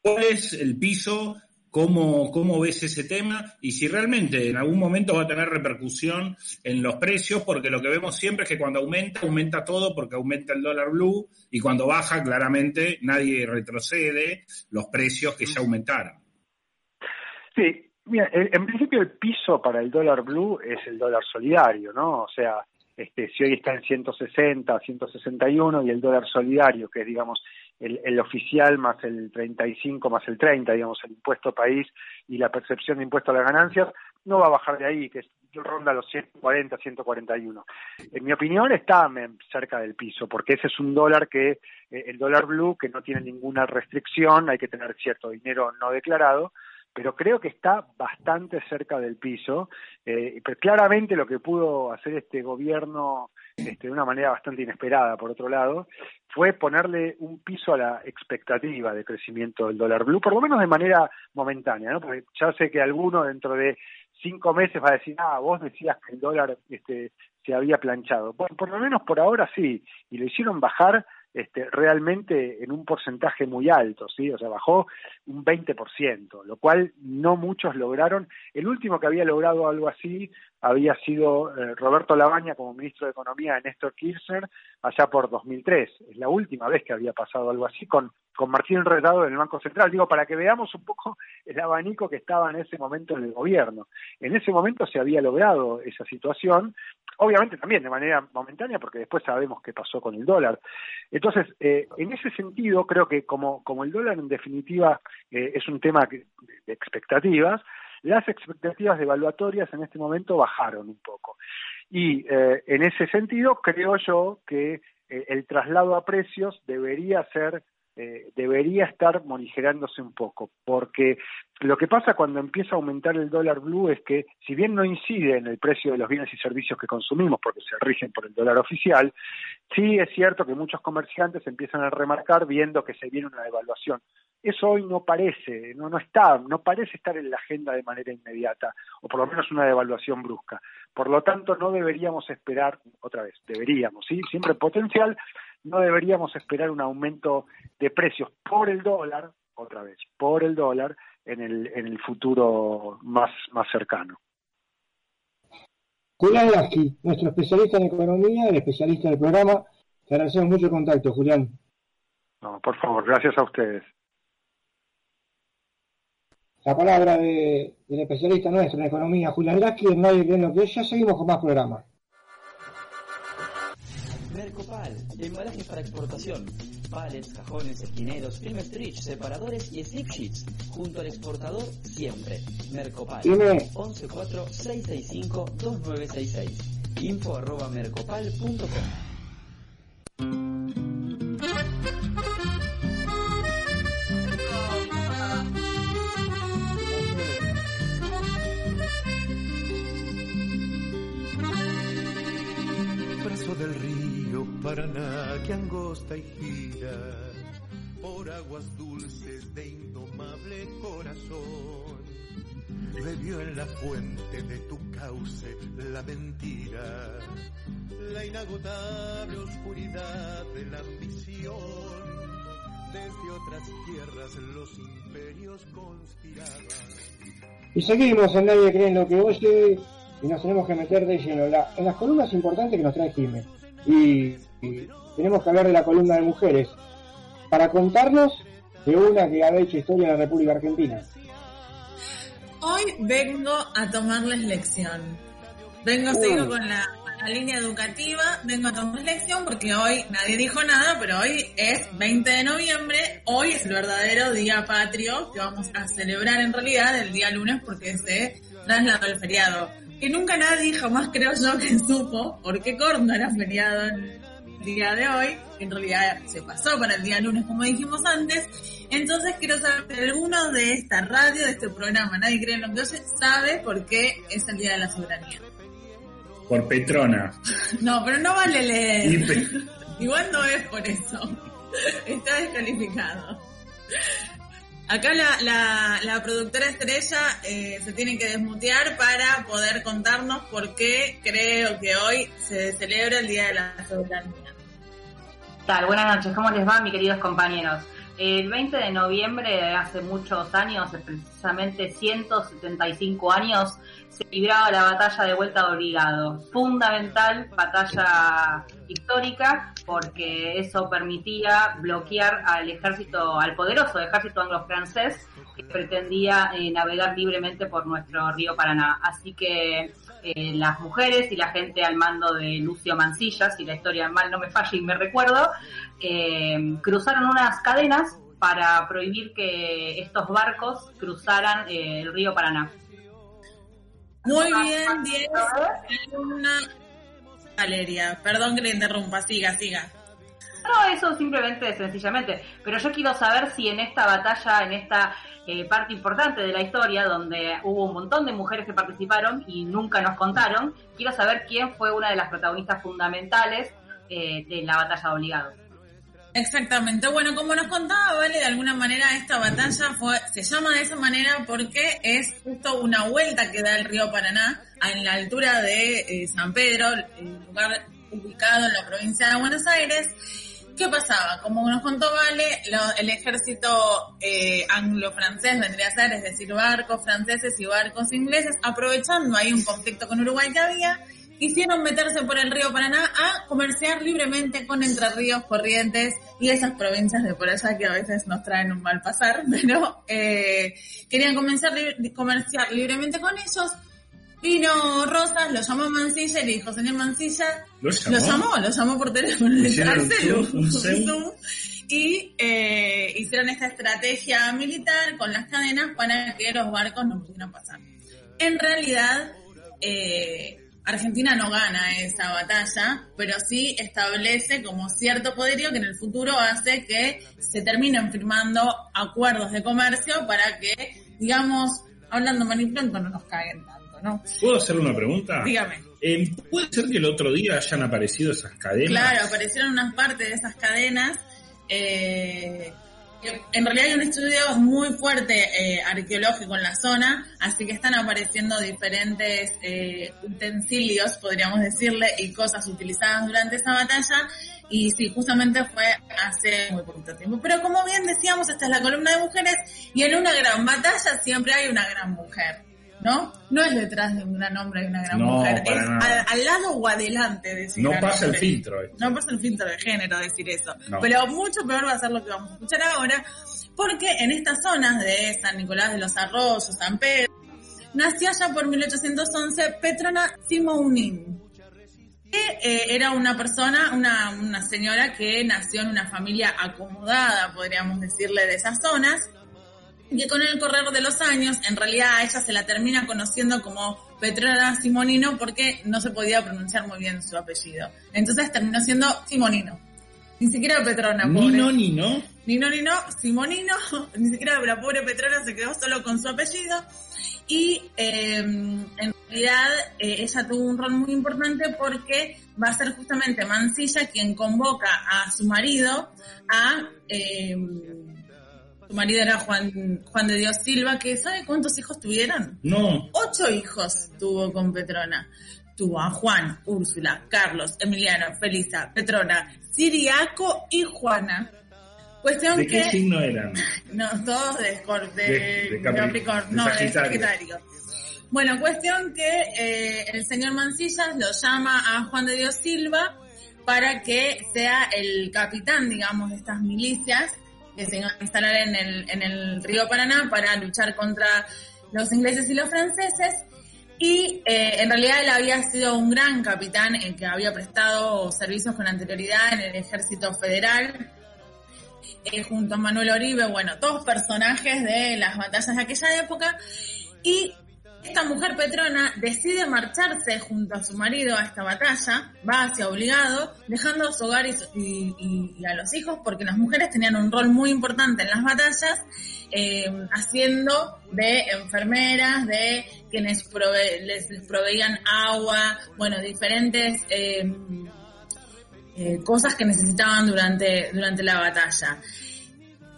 ¿Cuál es el piso ¿Cómo, ¿Cómo ves ese tema? Y si realmente en algún momento va a tener repercusión en los precios, porque lo que vemos siempre es que cuando aumenta, aumenta todo porque aumenta el dólar blue y cuando baja, claramente nadie retrocede los precios que ya aumentaron. Sí, mira, en principio el piso para el dólar blue es el dólar solidario, ¿no? O sea, este, si hoy está en 160, 161 y el dólar solidario, que es, digamos, el, el, oficial más el 35 más el 30, digamos, el impuesto país y la percepción de impuesto a las ganancias, no va a bajar de ahí, que ronda los 140, 141. En mi opinión está cerca del piso, porque ese es un dólar que, eh, el dólar blue, que no tiene ninguna restricción, hay que tener cierto dinero no declarado, pero creo que está bastante cerca del piso. Eh, pero claramente lo que pudo hacer este gobierno este, de una manera bastante inesperada, por otro lado, fue ponerle un piso a la expectativa de crecimiento del dólar blue, por lo menos de manera momentánea, ¿no? Porque ya sé que alguno dentro de cinco meses va a decir, ah, vos decías que el dólar este, se había planchado. Bueno, por lo menos por ahora sí, y lo hicieron bajar este, realmente en un porcentaje muy alto, ¿sí? O sea, bajó un 20%, lo cual no muchos lograron. El último que había logrado algo así había sido eh, Roberto Labaña como ministro de Economía de Néstor Kirchner allá por 2003. Es la última vez que había pasado algo así con, con Martín Redado en el Banco Central. Digo, para que veamos un poco el abanico que estaba en ese momento en el gobierno. En ese momento se había logrado esa situación, obviamente también de manera momentánea, porque después sabemos qué pasó con el dólar. Entonces, eh, en ese sentido, creo que como, como el dólar en definitiva eh, es un tema de expectativas, las expectativas evaluatorias en este momento bajaron un poco. Y eh, en ese sentido, creo yo que el traslado a precios debería ser eh, debería estar morigerándose un poco, porque lo que pasa cuando empieza a aumentar el dólar blue es que, si bien no incide en el precio de los bienes y servicios que consumimos, porque se rigen por el dólar oficial, sí es cierto que muchos comerciantes empiezan a remarcar viendo que se viene una devaluación. Eso hoy no parece, no, no está, no parece estar en la agenda de manera inmediata, o por lo menos una devaluación brusca. Por lo tanto, no deberíamos esperar, otra vez, deberíamos, sí, siempre potencial, no deberíamos esperar un aumento de precios por el dólar, otra vez, por el dólar en el, en el futuro más, más cercano. Julián Lasky, nuestro especialista en economía, el especialista del programa. Te agradecemos mucho el contacto, Julián. No, por favor, gracias a ustedes. La palabra de, del especialista nuestro en economía, Julián Lasky, en Nadie Cree lo que es. Ya seguimos con más programas. Mercopal, embalajes para exportación, palets, cajones, esquineros, film stretch, separadores y slip sheets, junto al exportador siempre. Mercopal, 114-665-2966, info arroba mercopal.com. Paraná que angosta y gira por aguas dulces de indomable corazón. Bebió en la fuente de tu cauce la mentira, la inagotable oscuridad de la ambición. Desde otras tierras los imperios conspiraban. Y seguimos en Nadie cree en lo que oye y nos tenemos que meter de lleno en las columnas importantes que nos trae Jiménez. Y, tenemos que hablar de la columna de mujeres para contarnos de una que ha hecho historia en la República Argentina. Hoy vengo a tomarles lección. Vengo, sigo con la, la, línea educativa, vengo a tomarles lección porque hoy nadie dijo nada, pero hoy es 20 de noviembre, hoy es el verdadero día patrio que vamos a celebrar en realidad el día lunes porque se trasladó el feriado que nunca nadie jamás creo yo que supo por qué Corno era feriado día de hoy, que en realidad se pasó para el día lunes como dijimos antes. Entonces quiero saber si alguno de esta radio, de este programa, nadie cree en lo que oye, sabe por qué es el día de la soberanía. Por Petrona. [laughs] No, pero no vale leer. [laughs] Igual no es por eso. [laughs] Está descalificado. Acá la, la, productora estrella eh, se tiene que desmutear para poder contarnos por qué creo que hoy se celebra el Día de la Soberanía. Tal, buenas noches, ¿cómo les va, mis queridos compañeros? El 20 de noviembre hace muchos años, precisamente 175 años, se libraba la batalla de Vuelta de Obligado. Fundamental batalla histórica porque eso permitía bloquear al ejército, al poderoso ejército anglo-francés que pretendía eh, navegar libremente por nuestro río Paraná. Así que eh, las mujeres y la gente al mando de Lucio Mancilla, si la historia mal no me falla y me recuerdo, eh, cruzaron unas cadenas para prohibir que estos barcos cruzaran eh, el río Paraná. Muy bien, Diego. Una... Valeria, perdón que le interrumpa, siga, siga. No, eso simplemente, sencillamente. Pero yo quiero saber si en esta batalla, en esta eh, parte importante de la historia, donde hubo un montón de mujeres que participaron y nunca nos contaron, quiero saber quién fue una de las protagonistas fundamentales eh, de la batalla de Obligado. Exactamente. Bueno, como nos contaba Vale, de alguna manera esta batalla fue, se llama de esa manera porque es justo una vuelta que da el río Paraná en la altura de eh, San Pedro, el lugar ubicado en la provincia de Buenos Aires. ¿Qué pasaba? Como nos contó Vale, lo- el ejército eh, anglo-francés vendría a ser, es decir, barcos franceses y barcos ingleses, aprovechando ahí un conflicto con Uruguay que había, quisieron meterse por el río Paraná a comerciar libremente con Entre Ríos, Corrientes y esas provincias de por allá que a veces nos traen un mal pasar, [laughs] pero eh, querían comenzar comerciar libremente con ellos. Vino Rosas, lo llamó Mancilla y le dijo, señor Mancilla, ¿Lo llamó? lo llamó, lo llamó por teléfono, Hicieron. Zoom, y eh, hicieron esta estrategia militar con las cadenas para que los barcos no pudieran pasar. En realidad, eh, Argentina no gana esa batalla, pero sí establece como cierto poderío que en el futuro hace que se terminen firmando acuerdos de comercio para que, digamos, hablando mal y pronto, no nos caguen tanto, ¿no? ¿Puedo hacerle una pregunta? Dígame. Eh, ¿Puede ser que el otro día hayan aparecido esas cadenas? Claro, aparecieron unas partes de esas cadenas. eh, en realidad hay un estudio muy fuerte eh, arqueológico en la zona, así que están apareciendo diferentes eh, utensilios, podríamos decirle, y cosas utilizadas durante esa batalla. Y sí, justamente fue hace muy poquito tiempo. Pero como bien decíamos, esta es la columna de mujeres y en una gran batalla siempre hay una gran mujer. ¿No? No es detrás de un gran hombre y una gran No, mujer, es al, al lado o adelante de ese No pasa el filtro. No pasa el filtro de género decir eso. No. Pero mucho peor va a ser lo que vamos a escuchar ahora, porque en estas zonas de San Nicolás de los Arroyos, San Pedro, nació allá por 1811 Petrona Simounin, que eh, era una persona, una, una señora que nació en una familia acomodada, podríamos decirle, de esas zonas, que con el correr de los años, en realidad a ella se la termina conociendo como Petrona Simonino porque no se podía pronunciar muy bien su apellido. Entonces terminó siendo Simonino. Ni siquiera Petrona, pobre. no, ni no. Ni no, ni no, Simonino, [laughs] ni siquiera la pobre Petrona se quedó solo con su apellido. Y eh, en realidad eh, ella tuvo un rol muy importante porque va a ser justamente Mancilla quien convoca a su marido, a eh, su marido era Juan, Juan de Dios Silva, que ¿sabe cuántos hijos tuvieron? No. Ocho hijos tuvo con Petrona. Tuvo a Juan, Úrsula, Carlos, Emiliano, Felisa, Petrona, Siriaco y Juana. Cuestión ¿De que... qué signo eran? [laughs] No, todos de, de, Capricornio, no, de. Sagitario. Bueno, cuestión que eh, el señor Mancillas lo llama a Juan de Dios Silva para que sea el capitán, digamos, de estas milicias que se iban a instalar en el, en el río Paraná para luchar contra los ingleses y los franceses. Y eh, en realidad él había sido un gran capitán en que había prestado servicios con anterioridad en el ejército federal, eh, junto a Manuel Oribe, bueno, todos personajes de las batallas de aquella época. Y esta mujer Petrona decide marcharse junto a su marido a esta batalla, va hacia obligado, dejando a su hogar y, a los hijos, porque las mujeres tenían un rol muy importante en las batallas, eh, haciendo de enfermeras, de quienes les proveían agua, bueno, diferentes eh, eh, cosas que necesitaban durante, durante la batalla.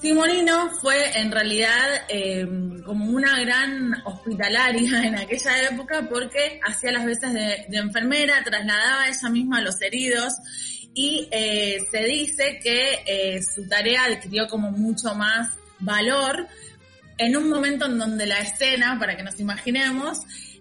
Simonino fue en realidad eh, como una gran hospitalaria [laughs] en aquella época porque hacía las veces de, enfermera, trasladaba ella misma a los heridos y eh, se dice que eh, su tarea adquirió como mucho más valor en un momento en donde la escena, para que nos imaginemos,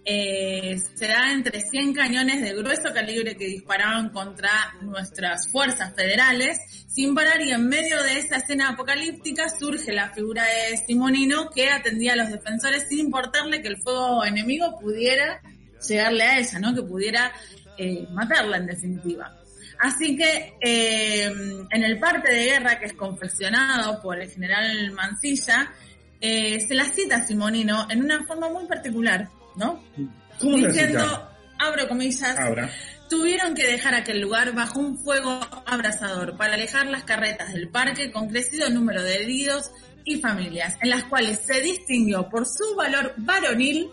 eh, será entre 100 cañones de grueso calibre que disparaban contra nuestras fuerzas federales, sin parar y en medio de esa escena apocalíptica surge la figura de Simonino que atendía a los defensores sin importarle que el fuego enemigo pudiera llegarle a ella, ¿no? que pudiera eh, matarla en definitiva. Así que eh, en el parte de guerra que es confeccionado por el general Mancilla, eh, se la cita a Simonino en una forma muy particular, ¿no? ¿Cómo la Diciendo, abro comillas. Tuvieron que dejar aquel lugar bajo un fuego abrasador para alejar las carretas del parque con crecido número de heridos y familias, en las cuales se distinguió por su valor varonil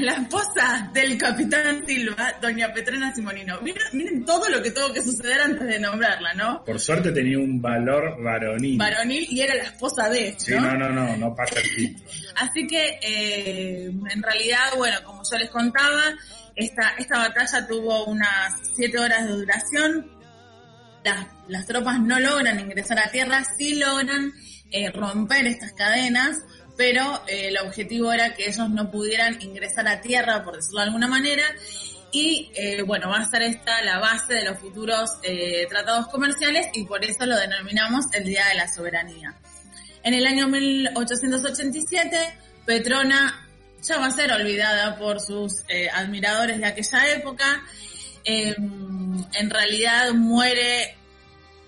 la esposa del capitán Silva, doña Petrona Simonino. Miren, miren todo lo que tuvo que suceder antes de nombrarla, ¿no? Por suerte tenía un valor varonil. Varonil y era la esposa de, Sí, ¿no? no, no, no, no pasa el filtro. Así que, eh, en realidad, bueno, como yo les contaba, esta, esta batalla tuvo unas siete horas de duración. Las, las tropas no logran ingresar a tierra, sí logran eh, romper estas cadenas, pero eh, el objetivo era que ellos no pudieran ingresar a tierra, por decirlo de alguna manera, y eh, bueno, va a ser esta la base de los futuros tratados comerciales y por eso lo denominamos el Día de la Soberanía. En el año 1887, Petrona ya va a ser olvidada por sus eh, admiradores de aquella época. Eh, en realidad muere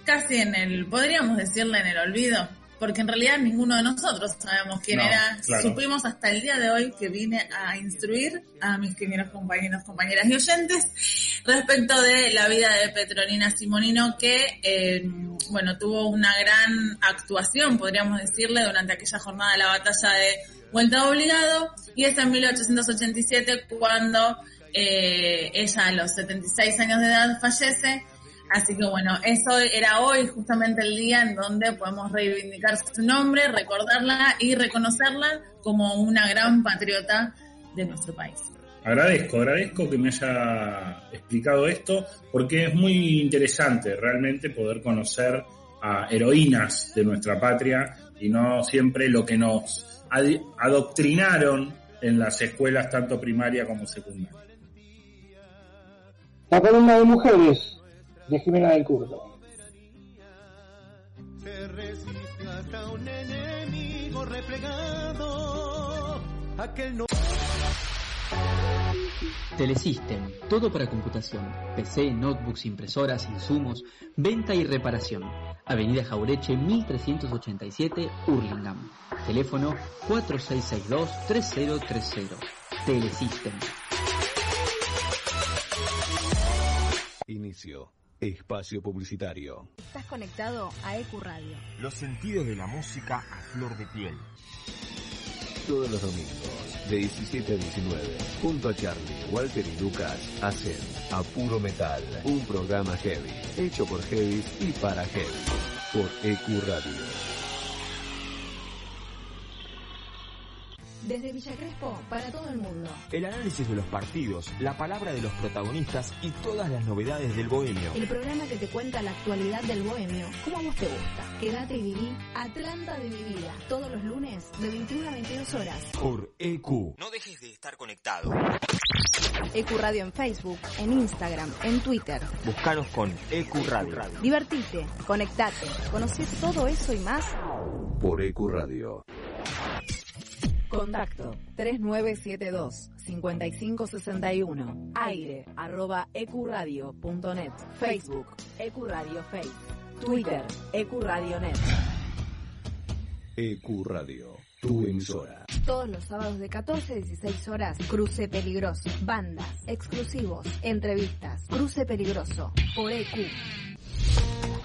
casi en el, podríamos decirle en el olvido, porque en realidad ninguno de nosotros sabemos quién No, era. claro. Supimos hasta el día de hoy que vine a instruir a mis queridos compañeros, compañeras y oyentes respecto de la vida de Petronina Simonino, que, eh, bueno, tuvo una gran actuación, podríamos decirle, durante aquella jornada de la batalla de Vuelta Obligado, y es en 1887 cuando eh, ella a los 76 años de edad fallece, Así que bueno, eso era hoy justamente el día en donde podemos reivindicar su nombre, recordarla y reconocerla como una gran patriota de nuestro país. Agradezco, agradezco que me haya explicado esto, porque es muy interesante realmente poder conocer a heroínas de nuestra patria y no siempre lo que nos ad- adoctrinaron en las escuelas tanto primaria como secundaria. La columna de mujeres de Jimena del Curdo. Se resiste hasta un enemigo replegado. Aquel no. Telesystem, todo para computación, PC, notebooks, impresoras, insumos, venta y reparación. Avenida Jaureche 1387, Hurlingham. Teléfono 4662-3030. Telesystem. Inicio. Espacio publicitario. Estás conectado a EQ Radio. Los sentidos de la música a flor de piel. Todos los domingos, de 17 a 19, junto a Charlie, Walter y Lucas, hacen A Puro Metal, un programa heavy, hecho por heavy y para heavy, por EQ Radio. Desde Villa Crespo para todo el mundo. El análisis de los partidos, la palabra de los protagonistas y todas las novedades del bohemio. El programa que te cuenta la actualidad del bohemio, como a vos te gusta. Quédate y viví Atlanta de mi vida. Todos los lunes de 21 a 22 horas. Por EQ. No dejes de estar conectado. EQ Radio en Facebook, en Instagram, en Twitter. Búscanos con EQ Radio. Divertite, conectate, conoce todo eso y más. Por EQ Radio. Contacto 3972-5561. Aire arroba ecuradio.net. Facebook Ecuradio Face. Twitter Ecuradio.net. EQ Radio, tu emisora. Todos los sábados de 14 a 16 horas, Cruce Peligroso. Bandas, exclusivos, entrevistas. Cruce Peligroso. Por EQ.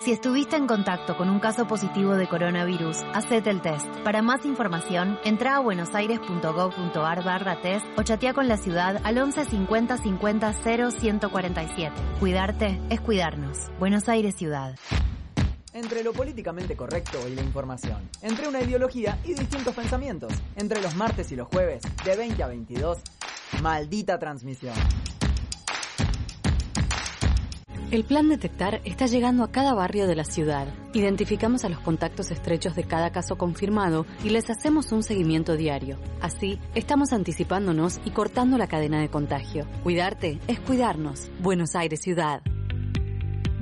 Si estuviste en contacto con un caso positivo de coronavirus, hacete el test. Para más información, entra a buenosaires.gov.ar barra test o chatea con la ciudad al 11 50 50 0 147. Cuidarte es cuidarnos. Buenos Aires Ciudad. Entre lo políticamente correcto y la información. Entre una ideología y distintos pensamientos. Entre los martes y los jueves, de 20 a 22. Maldita transmisión. El plan Detectar está llegando a cada barrio de la ciudad. Identificamos a los contactos estrechos de cada caso confirmado y les hacemos un seguimiento diario. Así, estamos anticipándonos y cortando la cadena de contagio. Cuidarte es cuidarnos. Buenos Aires Ciudad.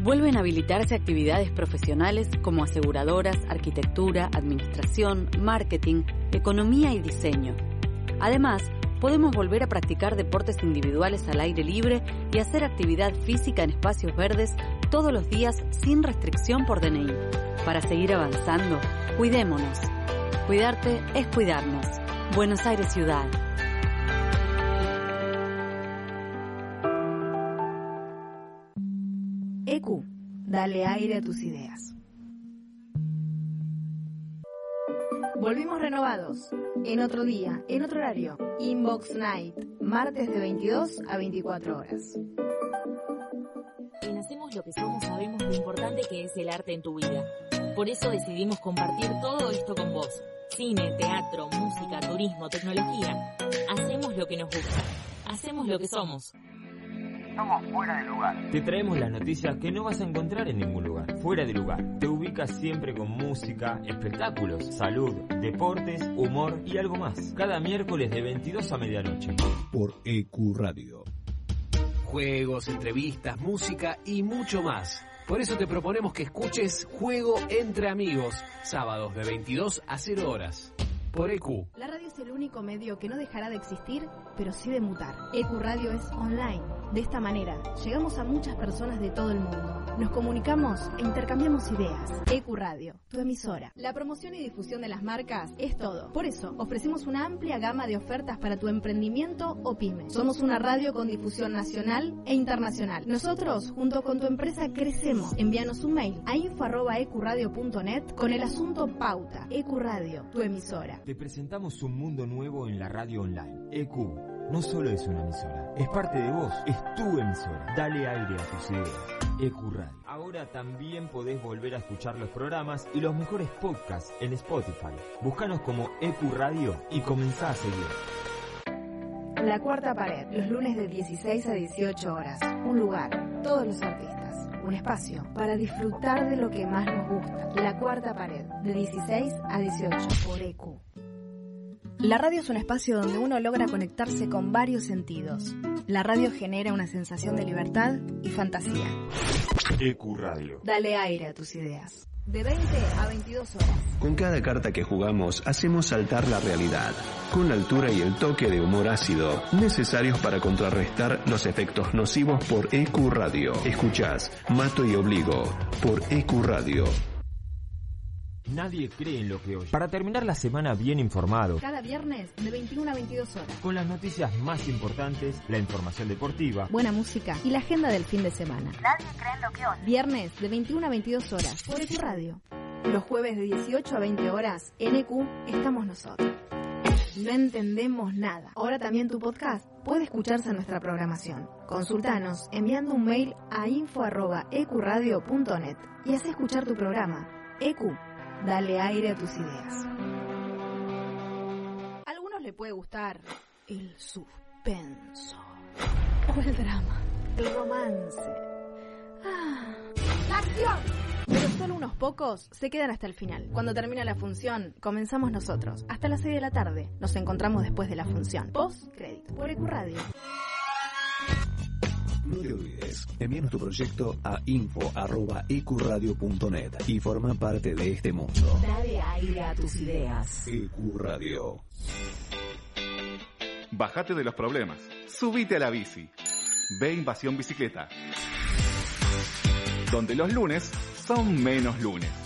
Vuelven a habilitarse actividades profesionales como aseguradoras, arquitectura, administración, marketing, economía y diseño. Además, podemos volver a practicar deportes individuales al aire libre y hacer actividad física en espacios verdes todos los días sin restricción por DNI. Para seguir avanzando, cuidémonos. Cuidarte es cuidarnos. Buenos Aires Ciudad. EQ, dale aire a tus ideas. Volvimos renovados. En otro día, en otro horario. Inbox Night. Martes de 22 a 24 horas. En Hacemos lo que somos sabemos lo importante que es el arte en tu vida. Por eso decidimos compartir todo esto con vos. Cine, teatro, música, turismo, tecnología. Hacemos lo que nos gusta. Hacemos lo que somos. Somos fuera de lugar. Te traemos las noticias que no vas a encontrar en ningún lugar. Fuera de lugar. Te ubicas siempre con música, espectáculos, salud, deportes, humor y algo más. Cada miércoles de 22 a medianoche. Por EQ Radio. Juegos, entrevistas, música y mucho más. Por eso te proponemos que escuches Juego entre Amigos, sábados de 22 a 0 horas. Por EQ. La radio es el único medio que no dejará de existir, pero sí de mutar. EQ Radio es online. De esta manera, llegamos a muchas personas de todo el mundo. Nos comunicamos e intercambiamos ideas. EQ Radio, tu emisora. La promoción y difusión de las marcas es todo. Por eso, ofrecemos una amplia gama de ofertas para tu emprendimiento o pyme. Somos una radio con difusión nacional e internacional. Nosotros, junto con tu empresa, crecemos. Envíanos un mail a info.ecuradio.net con el asunto Pauta. EQ Radio, tu emisora. Te presentamos un mundo nuevo en la radio online. EQ no solo es una emisora, es parte de vos, es tu emisora. Dale aire a tus ideas. EQ Radio. Ahora también podés volver a escuchar los programas y los mejores podcasts en Spotify. Búscanos como EQ Radio y comenzá a seguir. La cuarta pared, los lunes de 16 a 18 horas. Un lugar, todos los artistas. Un espacio para disfrutar de lo que más nos gusta. La cuarta pared, de 16 a 18 por EQ. La radio es un espacio donde uno logra conectarse con varios sentidos. La radio genera una sensación de libertad y fantasía. EQ Radio. Dale aire a tus ideas. De 20 a 22 horas. Con cada carta que jugamos hacemos saltar la realidad, con la altura y el toque de humor ácido necesarios para contrarrestar los efectos nocivos por EQ Radio. Escuchás Mato y Obligo por EQ Radio. Nadie cree en lo que oye. Para terminar la semana bien informado, Cada viernes de 21 a 22 horas. con las noticias más importantes, la información deportiva, Buena música y la agenda del fin de semana. Nadie cree en lo que oye. Viernes de 21 a 22 horas por EQ Radio. Los jueves de 18 a 20 horas en EQ estamos nosotros. No entendemos nada. Ahora también tu podcast puede escucharse en nuestra programación. Consultanos enviando un mail a info.ecuradio.net y haz escuchar tu programa. EQ, dale aire a tus ideas. A algunos le puede gustar el suspenso o el drama, el romance. Ah, ¡La acción! Pero solo unos pocos se quedan hasta el final. Cuando termina la función, comenzamos nosotros. Hasta las 6 de la tarde. Nos encontramos después de la función. Post crédito. Por EQ Radio. No te olvides, envíanos tu proyecto a info.ecuradio.net y forma parte de este mundo. Dale aire a tus ideas. EQ Radio. Bájate de los problemas. Subite a la bici. Ve Invasión Bicicleta. Donde los lunes son menos lunes.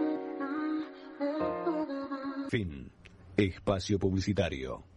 Fin. Espacio publicitario.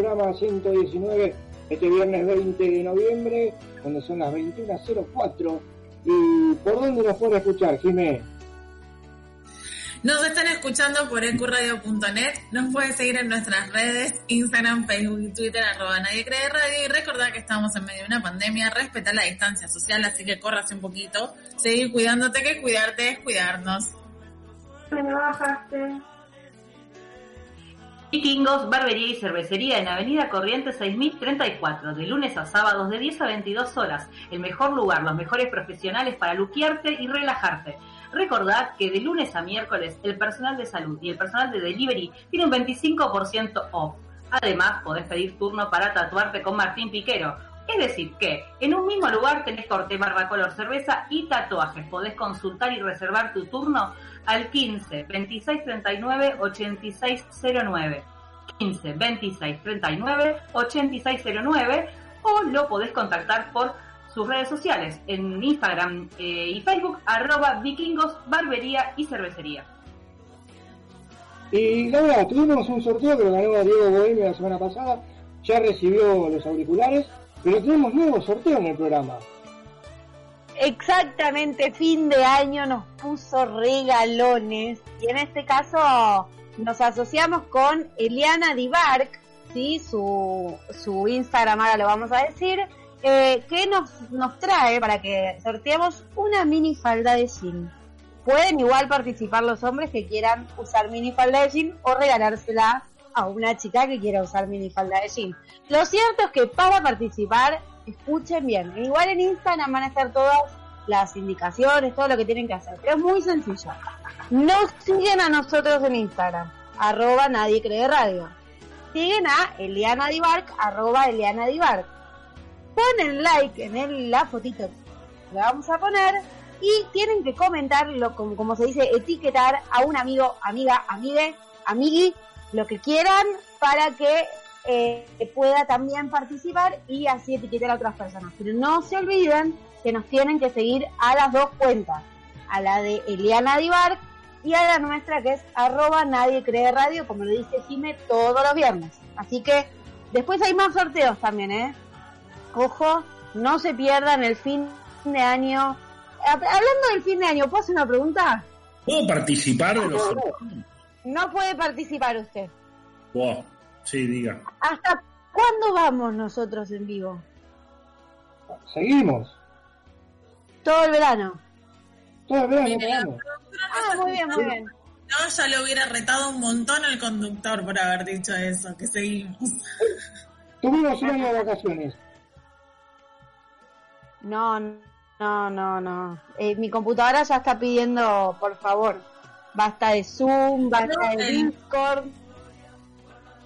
Programa 119, este viernes 20 de noviembre, cuando son las 21.04. ¿Y por dónde nos pueden escuchar, Jimé? Nos están escuchando por ecuradio.net. Nos pueden seguir en nuestras redes, Instagram, Facebook y Twitter, arroba nadie cree radio. Y recordar que estamos en medio de una pandemia, respetar la distancia social, así que corras un poquito. Seguir cuidándote, que cuidarte es cuidarnos. Me bajaste. Vikingos, barbería y cervecería en Avenida Corrientes 6034, de lunes a sábados de 10 a 22 horas. El mejor lugar, los mejores profesionales para luquearte y relajarte. Recordad que de lunes a miércoles el personal de salud y el personal de delivery tiene un 25% off. Además, podés pedir turno para tatuarte con Martín Piquero. Es decir, que en un mismo lugar tenés corte, barba, color, cerveza y tatuajes. Podés consultar y reservar tu turno al 15 26 39 86 09. 15 26 39 86 09 o lo podés contactar por sus redes sociales en Instagram eh, y Facebook arroba vikingos barbería y cervecería. Y Laura, tuvimos un sorteo que lo ganó Diego Bohemio la semana pasada, ya recibió los auriculares, pero tenemos nuevo sorteo en el programa. Exactamente, fin de año nos puso regalones y en este caso nos asociamos con Eliana Dibark, ¿sí? su, su Instagram ahora lo vamos a decir, eh, que nos, nos trae para que sorteemos una mini falda de jean. Pueden igual participar los hombres que quieran usar mini falda de jean o regalársela a una chica que quiera usar mini falda de jean. Lo cierto es que para participar, escuchen bien, igual en Instagram van a estar todas las indicaciones, todo lo que tienen que hacer, pero es muy sencillo. Nos siguen a nosotros en Instagram, arroba nadie cree radio. Siguen a Eliana Dibark, arroba Eliana Dibark. Ponen like en la fotito que vamos a poner y tienen que comentarlo, como, como se dice, etiquetar a un amigo, amiga, amigue, amigui, lo que quieran para que eh, pueda también participar y así etiquetar a otras personas. Pero no se olviden que nos tienen que seguir a las dos cuentas, a la de Eliana Dibar y a la nuestra que es arroba nadie cree radio, como lo dice Jime todos los viernes. Así que después hay más sorteos también, ¿eh? Ojo, no se pierdan el fin de año. Hablando del fin de año, ¿puedo hacer una pregunta? ¿Puedo participar de los sorteos? No puede participar usted. Wow. Sí, diga. ¿Hasta cuándo vamos nosotros en vivo? Seguimos. Todo el verano. Todo el verano, verano. Ah, muy bien, muy bien. No, ya le hubiera retado un montón al conductor por haber dicho eso, que seguimos. [laughs] Tuvimos un año de vacaciones. No, no, no, no. Eh, mi computadora ya está pidiendo, por favor, basta de Zoom, basta de Discord.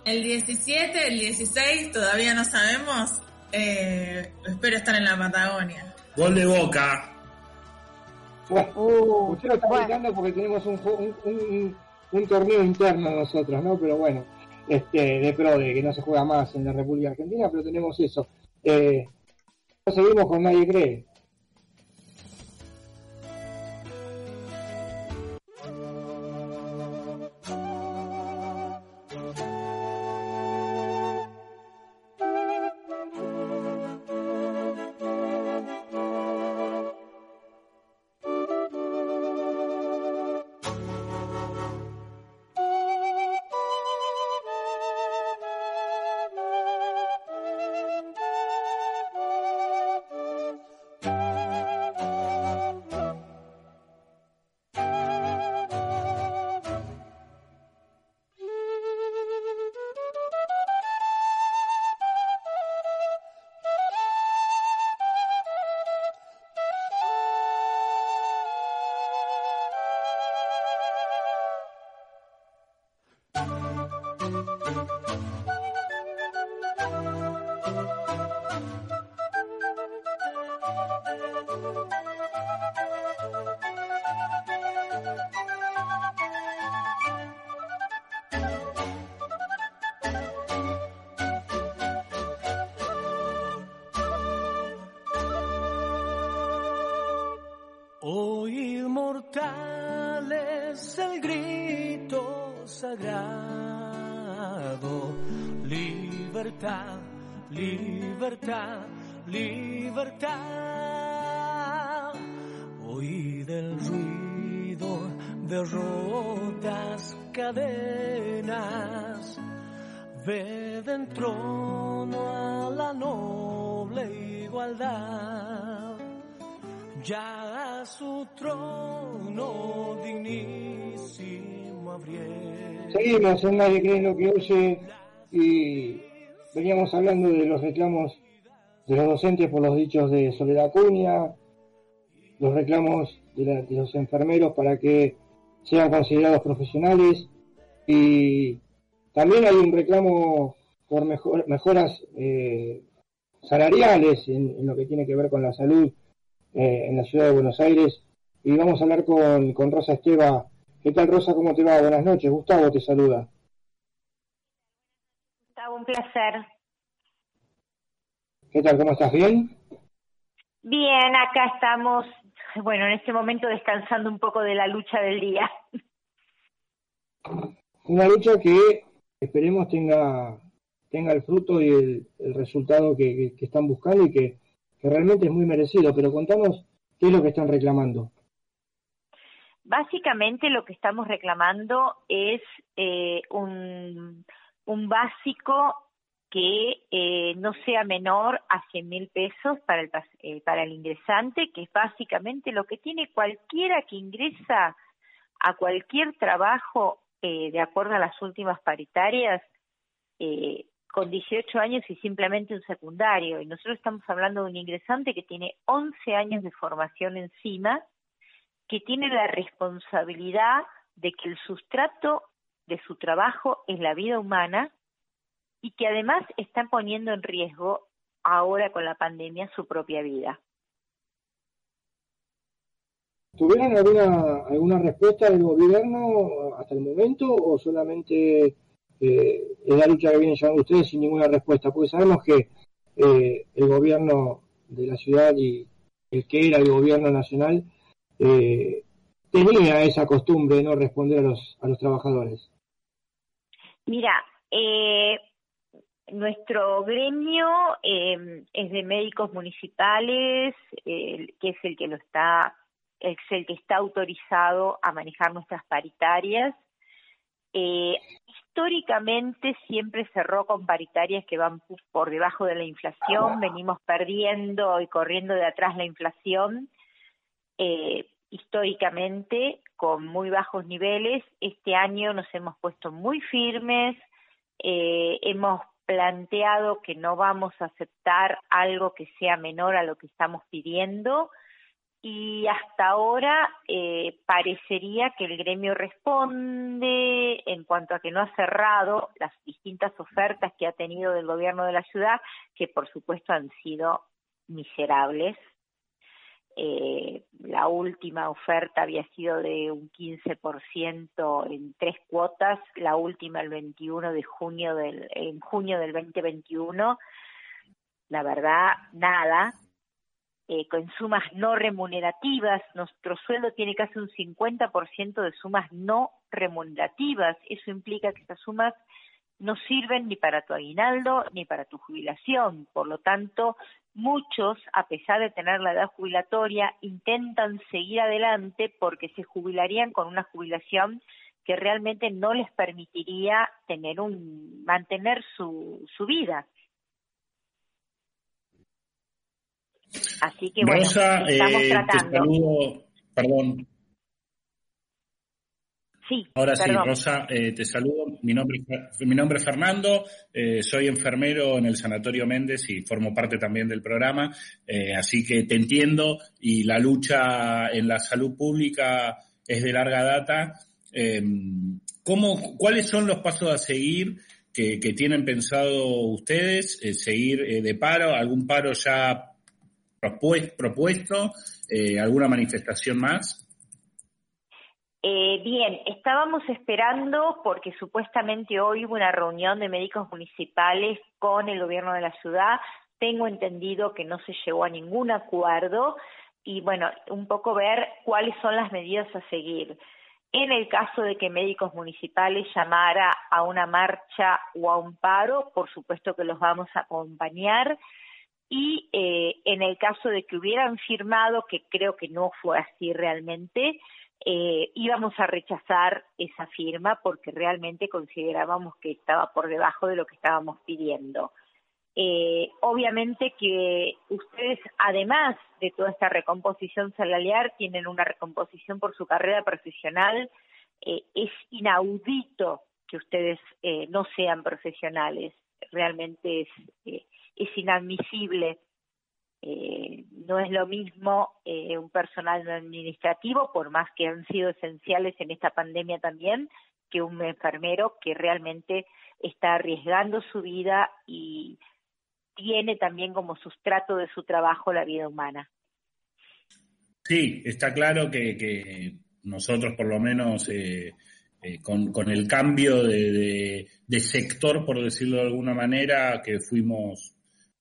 El 17, el 16, todavía no sabemos. Eh, espero estar en la Patagonia. Gol de boca. Uh, usted lo está bueno. gritando porque tenemos un, un, un- un torneo interno nosotros, ¿no? Pero bueno, este, de pro, de que no se juega más en la República Argentina, pero tenemos eso. Eh, seguimos con Nadie Cree. De rotas cadenas. Ve dentro a la noble igualdad ya a su trono dignísimo abrió. Seguimos en Nadie cree en lo que oye y veníamos hablando de los reclamos de los docentes por los dichos de Soledad Acuña, los reclamos de, la- de los enfermeros para que sean considerados profesionales y también hay un reclamo por mejor- mejoras eh, salariales en, en lo que tiene que ver con la salud eh, en la ciudad de Buenos Aires y vamos a hablar con, con Rosa Esteba. ¿Qué tal Rosa? ¿Cómo te va? Buenas noches. Gustavo te saluda. Gustavo, un placer. ¿Qué tal? ¿Cómo estás? ¿Bien? Bien, acá estamos, bueno, en este momento descansando un poco de la lucha del día. Una lucha que esperemos tenga, tenga el fruto y el, el resultado que, que- que están buscando y que, que realmente es muy merecido. Pero contanos qué es lo que están reclamando. Básicamente lo que estamos reclamando es eh, un, un básico que eh, no sea menor a 100 mil pesos para el, eh, para el ingresante, que es básicamente lo que tiene cualquiera que ingresa a cualquier trabajo, eh, de acuerdo a las últimas paritarias, eh, con 18 años y simplemente un secundario. Y nosotros estamos hablando de un ingresante que tiene 11 años de formación encima, que tiene la responsabilidad de que el sustrato de su trabajo es la vida humana y que además está poniendo en riesgo ahora con la pandemia su propia vida. ¿Tuvieron alguna, alguna respuesta del gobierno hasta el momento o solamente eh, es la lucha que vienen llevando ustedes sin ninguna respuesta? Porque sabemos que eh, el gobierno de la ciudad y el que era el gobierno nacional eh, tenía esa costumbre de no responder a los, a los trabajadores. Mira, eh, nuestro gremio eh, es de médicos municipales, que es el que lo está, es el que está autorizado a manejar nuestras paritarias. Eh, históricamente siempre cerró con paritarias que van por debajo de la inflación, venimos perdiendo y corriendo de atrás la inflación. Eh, históricamente con muy bajos niveles. Este año nos hemos puesto muy firmes, eh, hemos planteado que no vamos a aceptar algo que sea menor a lo que estamos pidiendo y hasta ahora eh, parecería que el gremio responde en cuanto a que no ha cerrado las distintas ofertas que ha tenido del gobierno de la ciudad, que por supuesto han sido miserables. Eh, la última oferta había sido de un 15% en tres cuotas, la última el 21 de junio del en junio del 2021. La verdad, nada. Eh, con sumas no remunerativas, nuestro sueldo tiene casi un 50% de sumas no remunerativas. Eso implica que estas sumas no sirven ni para tu aguinaldo ni para tu jubilación. Por lo tanto, muchos, a pesar de tener la edad jubilatoria, intentan seguir adelante porque se jubilarían con una jubilación que realmente no les permitiría tener un mantener su, su vida. Así que bueno, Rosa, estamos eh, te tratando. saludo, perdón. Sí, Ahora sí. Rosa, eh, te saludo. Mi nombre, mi nombre es Fernando, eh, soy enfermero en el Sanatorio Méndez y formo parte también del programa, eh, así que te entiendo y la lucha en la salud pública es de larga data. ¿cómo, ¿Cuáles son los pasos a seguir que, que tienen pensado ustedes? Eh, ¿Seguir de paro? ¿Algún paro ya propues- propuesto? Eh, ¿Alguna manifestación más? Eh, bien, estábamos esperando porque supuestamente hoy hubo una reunión de médicos municipales con el gobierno de la ciudad. Tengo entendido que no se llegó a ningún acuerdo y bueno, un poco ver cuáles son las medidas a seguir. En el caso de que médicos municipales llamara a una marcha o a un paro, por supuesto que los vamos a acompañar. Y eh, en el caso de que hubieran firmado, que creo que no fue así realmente, eh, íbamos a rechazar esa firma porque realmente considerábamos que estaba por debajo de lo que estábamos pidiendo. Eh, obviamente que ustedes, además de toda esta recomposición salarial, tienen una recomposición por su carrera profesional. Eh, es inaudito que ustedes eh, no sean profesionales. Realmente es, eh, es inadmisible. Eh, no es lo mismo eh, un personal administrativo, por más que han sido esenciales en esta pandemia también, que un enfermero que realmente está arriesgando su vida y tiene también como sustrato de su trabajo la vida humana. Sí, está claro que, que nosotros por lo menos eh, eh, con, el cambio de, sector, por decirlo de alguna manera, que fuimos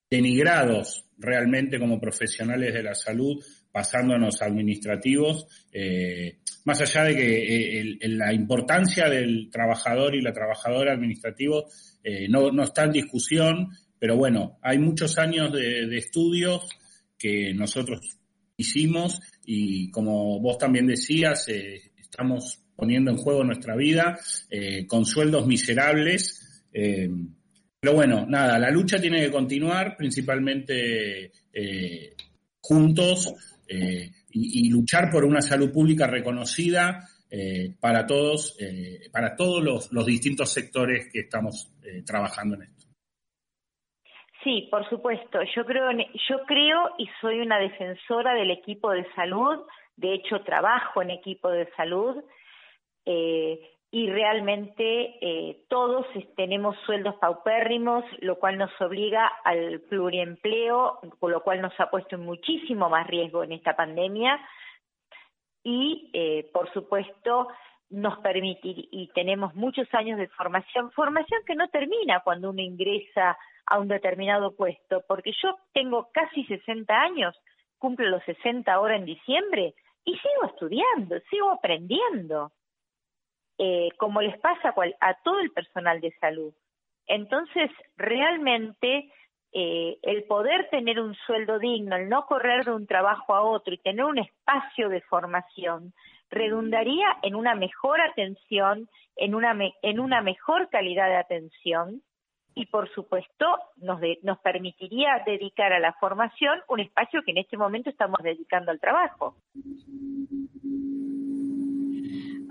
denigrados realmente como profesionales de la salud, pasándonos administrativos, eh, más allá de que eh, la importancia del trabajador y la trabajadora administrativo eh, no, no está en discusión, pero bueno, hay muchos años de, estudios que nosotros hicimos y como vos también decías, estamos poniendo en juego nuestra vida con sueldos miserables. Eh, pero bueno, nada, la lucha tiene que continuar principalmente juntos y, y, luchar por una salud pública reconocida para todos, para todos los, distintos sectores que estamos trabajando en esto. Sí, por supuesto. Yo creo, yo creo y soy una defensora del equipo de salud. De hecho, trabajo en equipo de salud eh, y realmente eh, todos tenemos sueldos paupérrimos, lo cual nos obliga al pluriempleo, con lo cual nos ha puesto en muchísimo más riesgo en esta pandemia. Y, eh, por supuesto, nos permitir y tenemos muchos años de formación, formación que no termina cuando uno ingresa a un determinado puesto, porque yo tengo casi 60 años, cumplo los 60 ahora en diciembre y sigo estudiando, sigo aprendiendo, eh, como les pasa a, todo el personal de salud. Entonces, realmente eh, el poder tener un sueldo digno, el no correr de un trabajo a otro y tener un espacio de formación, redundaría en una mejor atención, en una, me, en una mejor calidad de atención y por supuesto nos, de, nos permitiría dedicar a la formación un espacio que en este momento estamos dedicando al trabajo.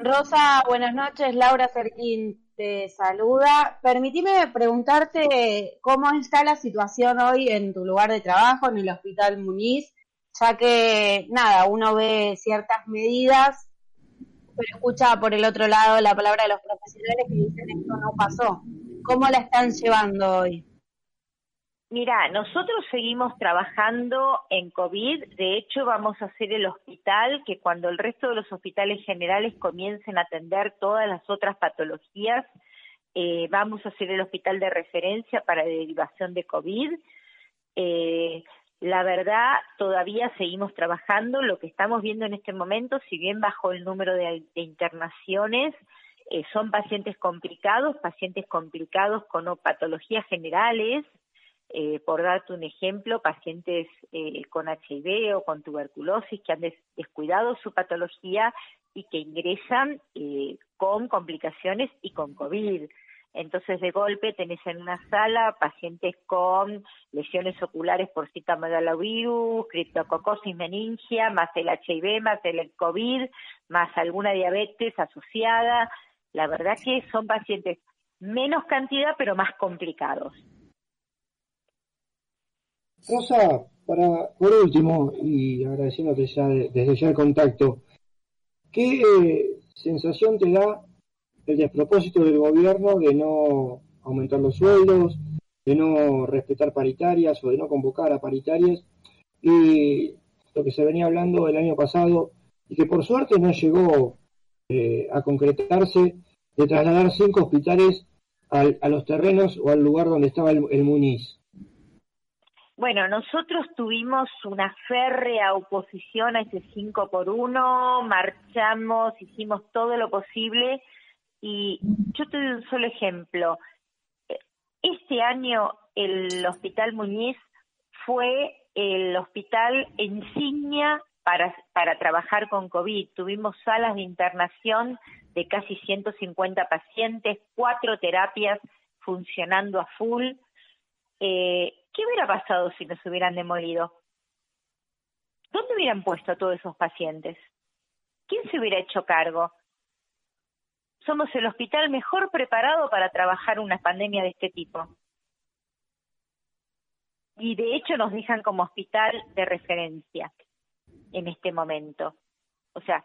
Rosa, buenas noches. Laura Cerquín te saluda. Permitime preguntarte cómo está la situación hoy en tu lugar de trabajo, en el Hospital Muniz, ya que, nada, uno ve ciertas medidas, pero escucha por el otro lado la palabra de los profesionales que dicen esto no pasó. ¿Cómo la están llevando hoy? Mira, nosotros seguimos trabajando en COVID, de hecho vamos a hacer el hospital que cuando el resto de los hospitales generales comiencen a atender todas las otras patologías, eh, vamos a hacer el hospital de referencia para derivación de COVID. Eh, la verdad, todavía seguimos trabajando, lo que estamos viendo en este momento, si bien bajó el número de, de internaciones, eh, son pacientes complicados, pacientes complicados con patologías generales, eh, por darte un ejemplo, pacientes eh, con HIV o con tuberculosis que han des descuidado su patología y que ingresan eh, con complicaciones y con COVID. Entonces, de golpe tenés en una sala pacientes con lesiones oculares por citomegalovirus, criptococosis meningia, más el HIV, más el COVID, más alguna diabetes asociada, la verdad que son pacientes menos cantidad, pero más complicados. Rosa, para, por último, y agradeciéndote ya desde ya el contacto, ¿qué eh, sensación te da el despropósito del gobierno de no aumentar los sueldos, de no respetar paritarias o de no convocar a paritarias? Y lo que se venía hablando el año pasado y que por suerte no llegó eh, a concretarse de trasladar cinco hospitales al, a los terrenos o al lugar donde estaba el, el Muniz. Bueno, nosotros tuvimos una férrea oposición a ese 5 por 1, marchamos, hicimos todo lo posible y yo te doy un solo ejemplo. Este año el Hospital Muñiz fue el hospital insignia para, para trabajar con COVID. Tuvimos salas de internación de casi 150 pacientes, cuatro terapias funcionando a full. Eh, ¿Qué hubiera pasado si nos hubieran demolido? ¿Dónde hubieran puesto a todos esos pacientes? ¿Quién se hubiera hecho cargo? Somos el hospital mejor preparado para trabajar una pandemia de este tipo. Y de hecho nos dejan como hospital de referencia en este momento. O sea,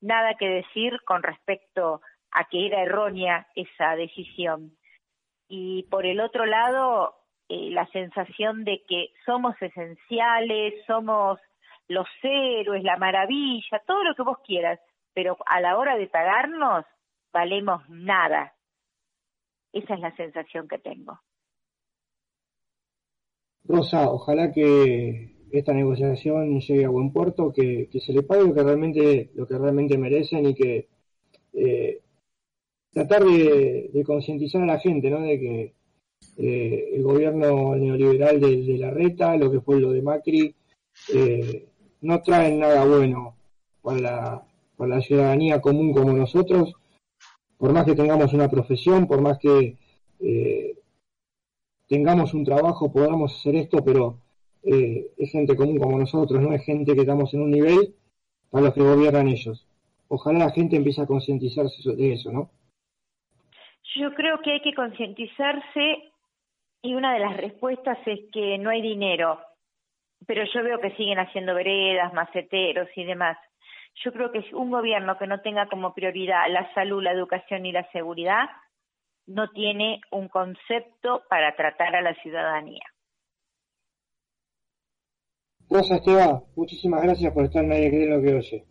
nada que decir con respecto a que era errónea esa decisión. Y por el otro lado, eh, la sensación de que somos esenciales, somos los héroes, la maravilla, todo lo que vos quieras, pero a la hora de pagarnos valemos nada. Esa es la sensación que tengo. Rosa, ojalá que esta negociación llegue a buen puerto, que, se le pague lo que realmente, lo que realmente merecen y que eh, tratar de, de concientizar a la gente, ¿no? De que eh, el gobierno neoliberal de, la reta, lo que fue lo de Macri, eh, no traen nada bueno para la, para la ciudadanía común como nosotros, por más que tengamos una profesión, por más que eh, tengamos un trabajo, podamos hacer esto, pero es gente común como nosotros, no es gente que estamos en un nivel para los que gobiernan ellos. Ojalá la gente empiece a concientizarse de eso, ¿no? Yo creo que hay que concientizarse y una de las respuestas es que no hay dinero, pero yo veo que siguen haciendo veredas, maceteros y demás. Yo creo que un gobierno que no tenga como prioridad la salud, la educación y la seguridad no tiene un concepto para tratar a la ciudadanía. Rosa Esteban, muchísimas gracias por estar en Nadie Cree lo que oye.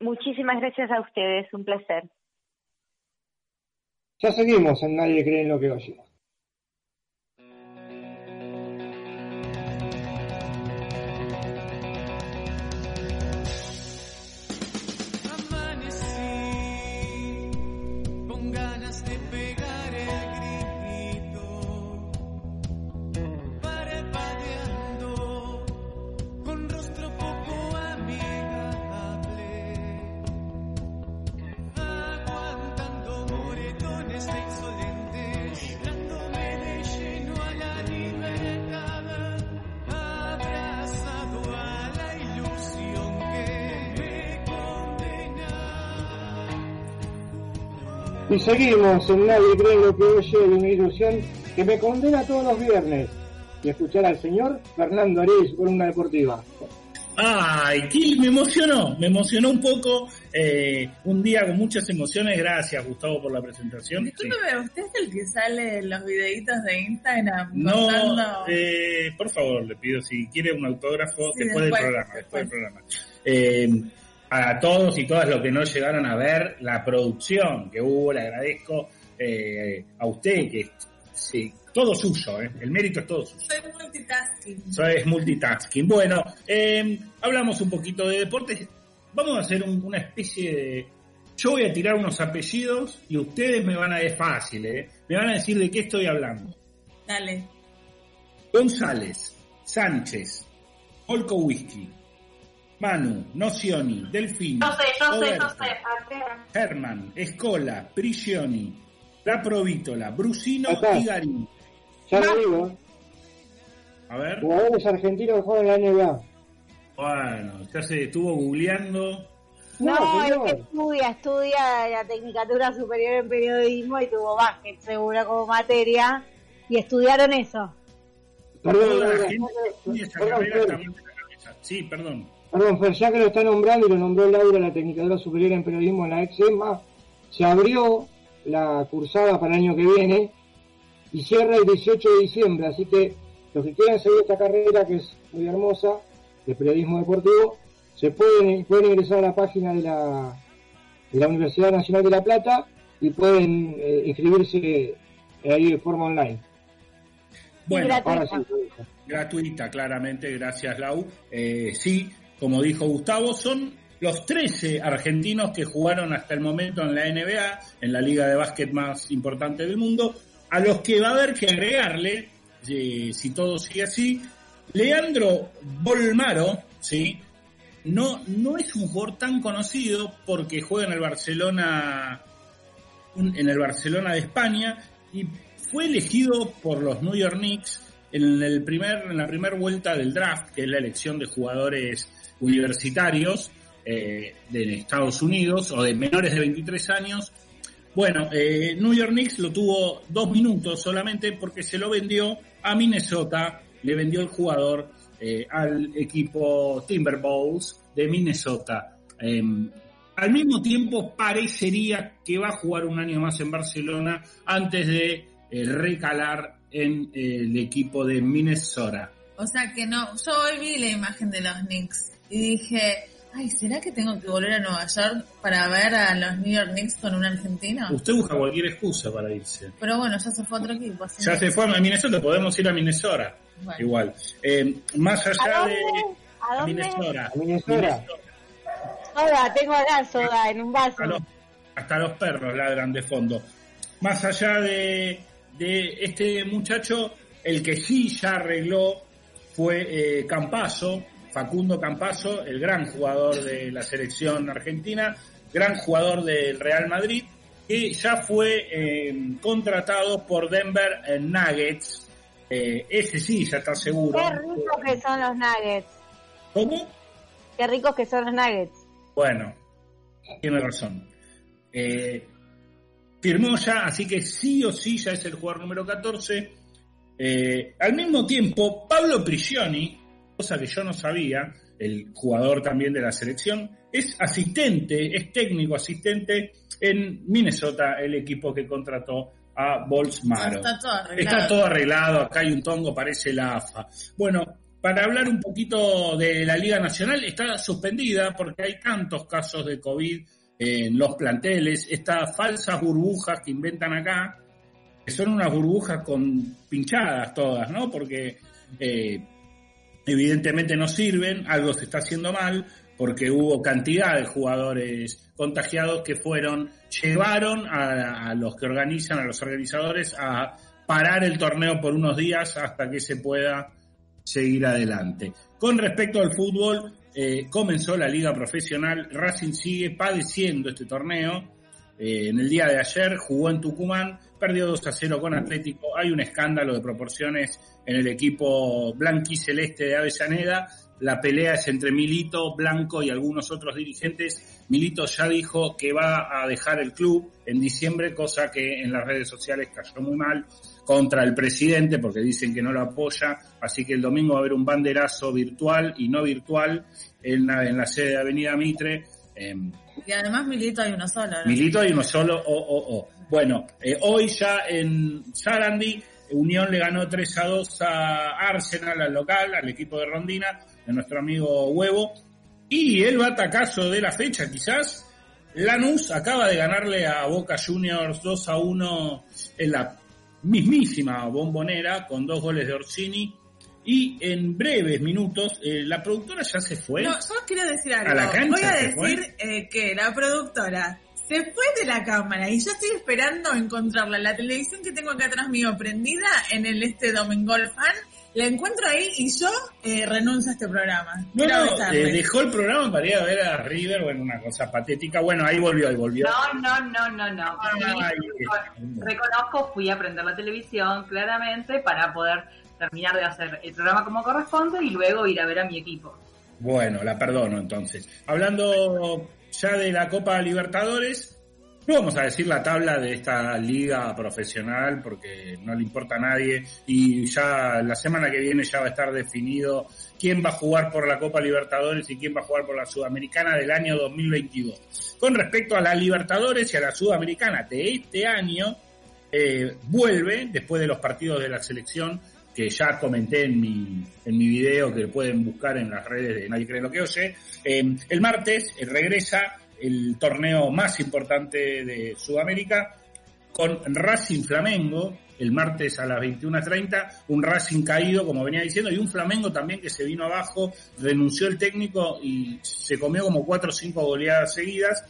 Muchísimas gracias a ustedes, un placer. Ya seguimos en Nadie Cree en lo que oye. Seguimos en Nadie cree lo que oye de una ilusión que me condena todos los viernes. Y escuchar al señor Fernando Ariz con una deportiva. Ay, Kill, me emocionó, me emocionó un poco. Eh, un día con muchas emociones. Gracias, Gustavo, por la presentación. Discúlpeme, ¿usted es el que sale en los videitos de Instagram? No, eh, por favor, le pido si quiere un autógrafo después, del programa. Después del programa. Eh, a todos y todas los que no llegaron a ver la producción que hubo, le agradezco eh, a usted que sí, todo suyo, eh, el mérito es todo suyo. Soy multitasking. Soy multitasking. Bueno, eh, hablamos un poquito de deportes. Vamos a hacer una especie de... Yo voy a tirar unos apellidos y ustedes me van a... Es fácil, ¿eh? Me van a decir de qué estoy hablando. Dale. González, Sánchez, Olco Whisky, Manu, Nocioni, Delfino. Yo sé, yo sé, yo sé. Herman, Escola, Prigioni, La Provítola, Brusino y Garín. Ya lo digo. A ver. Jugadores argentinos que juegan en la NBA. Bueno, ya se estuvo googleando. No, es que estudia, estudia la Tecnicatura Superior en Periodismo y tuvo básquet seguro como materia y estudiaron eso. Perdón, perdón, Sí, perdón. Perdón, Fer, ya que lo está nombrando y lo nombró Laura, la Tecnicadora Superior en Periodismo en la EXEMA, se abrió la cursada para el año que viene y cierra el 18 de diciembre, así que los que quieran seguir esta carrera, que es muy hermosa, de periodismo deportivo, se pueden, pueden ingresar a la página de la, de la Universidad Nacional de La Plata y pueden eh, inscribirse ahí de forma online. Bueno, gratuita. ahora sí, gratuita, claramente, gracias Lau. Eh, sí, como dijo Gustavo, son los 13 argentinos que jugaron hasta el momento en la NBA, en la liga de básquet más importante del mundo, a los que va a haber que agregarle, eh, si todo sigue así, Leandro Bolmaro, ¿sí? No, no es un jugador tan conocido porque juega en el Barcelona en el Barcelona de España y fue elegido por los New York Knicks en el primer en la primera vuelta del draft, que es la elección de jugadores universitarios eh, de Estados Unidos o de menores de 23 años. Bueno, eh, New York Knicks lo tuvo dos minutos solamente porque se lo vendió a Minnesota, le vendió el jugador eh, al equipo Timberwolves de Minnesota. Em, al mismo tiempo parecería que va a jugar un año más en Barcelona antes de recalar en el equipo de Minnesota. O sea que no, yo hoy vi la imagen de los Knicks y dije, ay, ¿será que tengo que volver a Nueva York para ver a los New York Knicks con un argentino? Usted busca cualquier excusa para irse. Pero bueno, ya se fue a otro equipo. así Ya se fue a Minnesota, podemos ir a Minnesota. Bueno. Igual. Eh, más ¿A allá dónde? de ¿A dónde? Minnesota. Minnesota. Soda, tengo acá soda en un vaso. Hasta los, hasta los perros ladran de fondo. Más allá de, de este muchacho, el que sí ya arregló fue eh, Campazo, Facundo Campazo, el gran jugador de la selección argentina, gran jugador del Real Madrid, que ya fue eh, contratado por Denver eh, Nuggets. Eh, ese sí, ya está seguro. Qué ricos que son los nuggets. ¿Cómo? Qué ricos que son los nuggets. Bueno, tiene razón. Eh, firmó ya, así que sí o sí ya es el jugador número 14. Eh, al mismo tiempo, Pablo Prigioni, cosa que yo no sabía, el jugador también de la selección, es asistente, es técnico asistente en Minnesota, el equipo que contrató a Bolsmaro. Está todo arreglado. Está todo arreglado, acá hay un tongo, parece la AFA. Bueno, para hablar un poquito de la Liga Nacional, está suspendida porque hay tantos casos de COVID en los planteles, estas falsas burbujas que inventan acá, que son unas burbujas con pinchadas todas, ¿no? Porque eh, evidentemente no sirven, algo se está haciendo mal, porque hubo cantidad de jugadores contagiados que fueron, llevaron a, los que organizan, a los organizadores, a parar el torneo por unos días hasta que se pueda seguir adelante. Con respecto al fútbol, eh, comenzó la liga profesional, Racing sigue padeciendo este torneo. Eh, en el día de ayer jugó en Tucumán, perdió 2 a 0 con Atlético. Hay un escándalo de proporciones en el equipo blanquiceleste de Avellaneda. La pelea es entre Milito, Blanco y algunos otros dirigentes. Milito ya dijo que va a dejar el club en diciembre, cosa que en las redes sociales cayó muy mal contra el presidente porque dicen que no lo apoya. Así que el domingo va a haber un banderazo virtual y no virtual en la, en la sede de Avenida Mitre. Em, Y además Milito hay uno solo. ¿no? Milito y uno solo, o, o, o. Bueno, eh, hoy ya en Sarandi, Unión le ganó 3 a 2 a Arsenal, al local, al equipo de Rondina, de nuestro amigo Huevo. Y el batacazo de la fecha, quizás, Lanús acaba de ganarle a Boca Juniors 2 a 1 en la mismísima bombonera, con dos goles de Orsini. Y en breves minutos, eh, la productora ya se fue. No, yo quiero decir algo. ¿A la cancha Voy a decir eh, que la productora se fue de la cámara y yo estoy esperando encontrarla. La televisión que tengo acá atrás mío prendida en el este Domingo Fan, la encuentro ahí y yo eh, renuncio a este programa. No, no, eh, dejó el programa para ir a ver a River, bueno, una cosa patética. Bueno, ahí volvió, ahí volvió. No, no, no, no, no. Ay, reconozco, fui a prender la televisión claramente para poder terminar de hacer el programa como corresponde y luego ir a ver a mi equipo. Bueno, la perdono entonces. Hablando ya de la Copa Libertadores, no vamos a decir la tabla de esta liga profesional porque no le importa a nadie y ya la semana que viene ya va a estar definido quién va a jugar por la Copa Libertadores y quién va a jugar por la Sudamericana del año 2022. Con respecto a la Libertadores y a la Sudamericana de este año, eh, vuelve después de los partidos de la selección que ya comenté en mi, en mi video que pueden buscar en las redes de Nadie cree lo que oye. Eh, el martes eh, regresa el torneo más importante de Sudamérica con Racing Flamengo, el martes a las 21.30, un Racing caído, como venía diciendo, y un Flamengo también que se vino abajo, renunció el técnico y se comió como cuatro o cinco goleadas seguidas.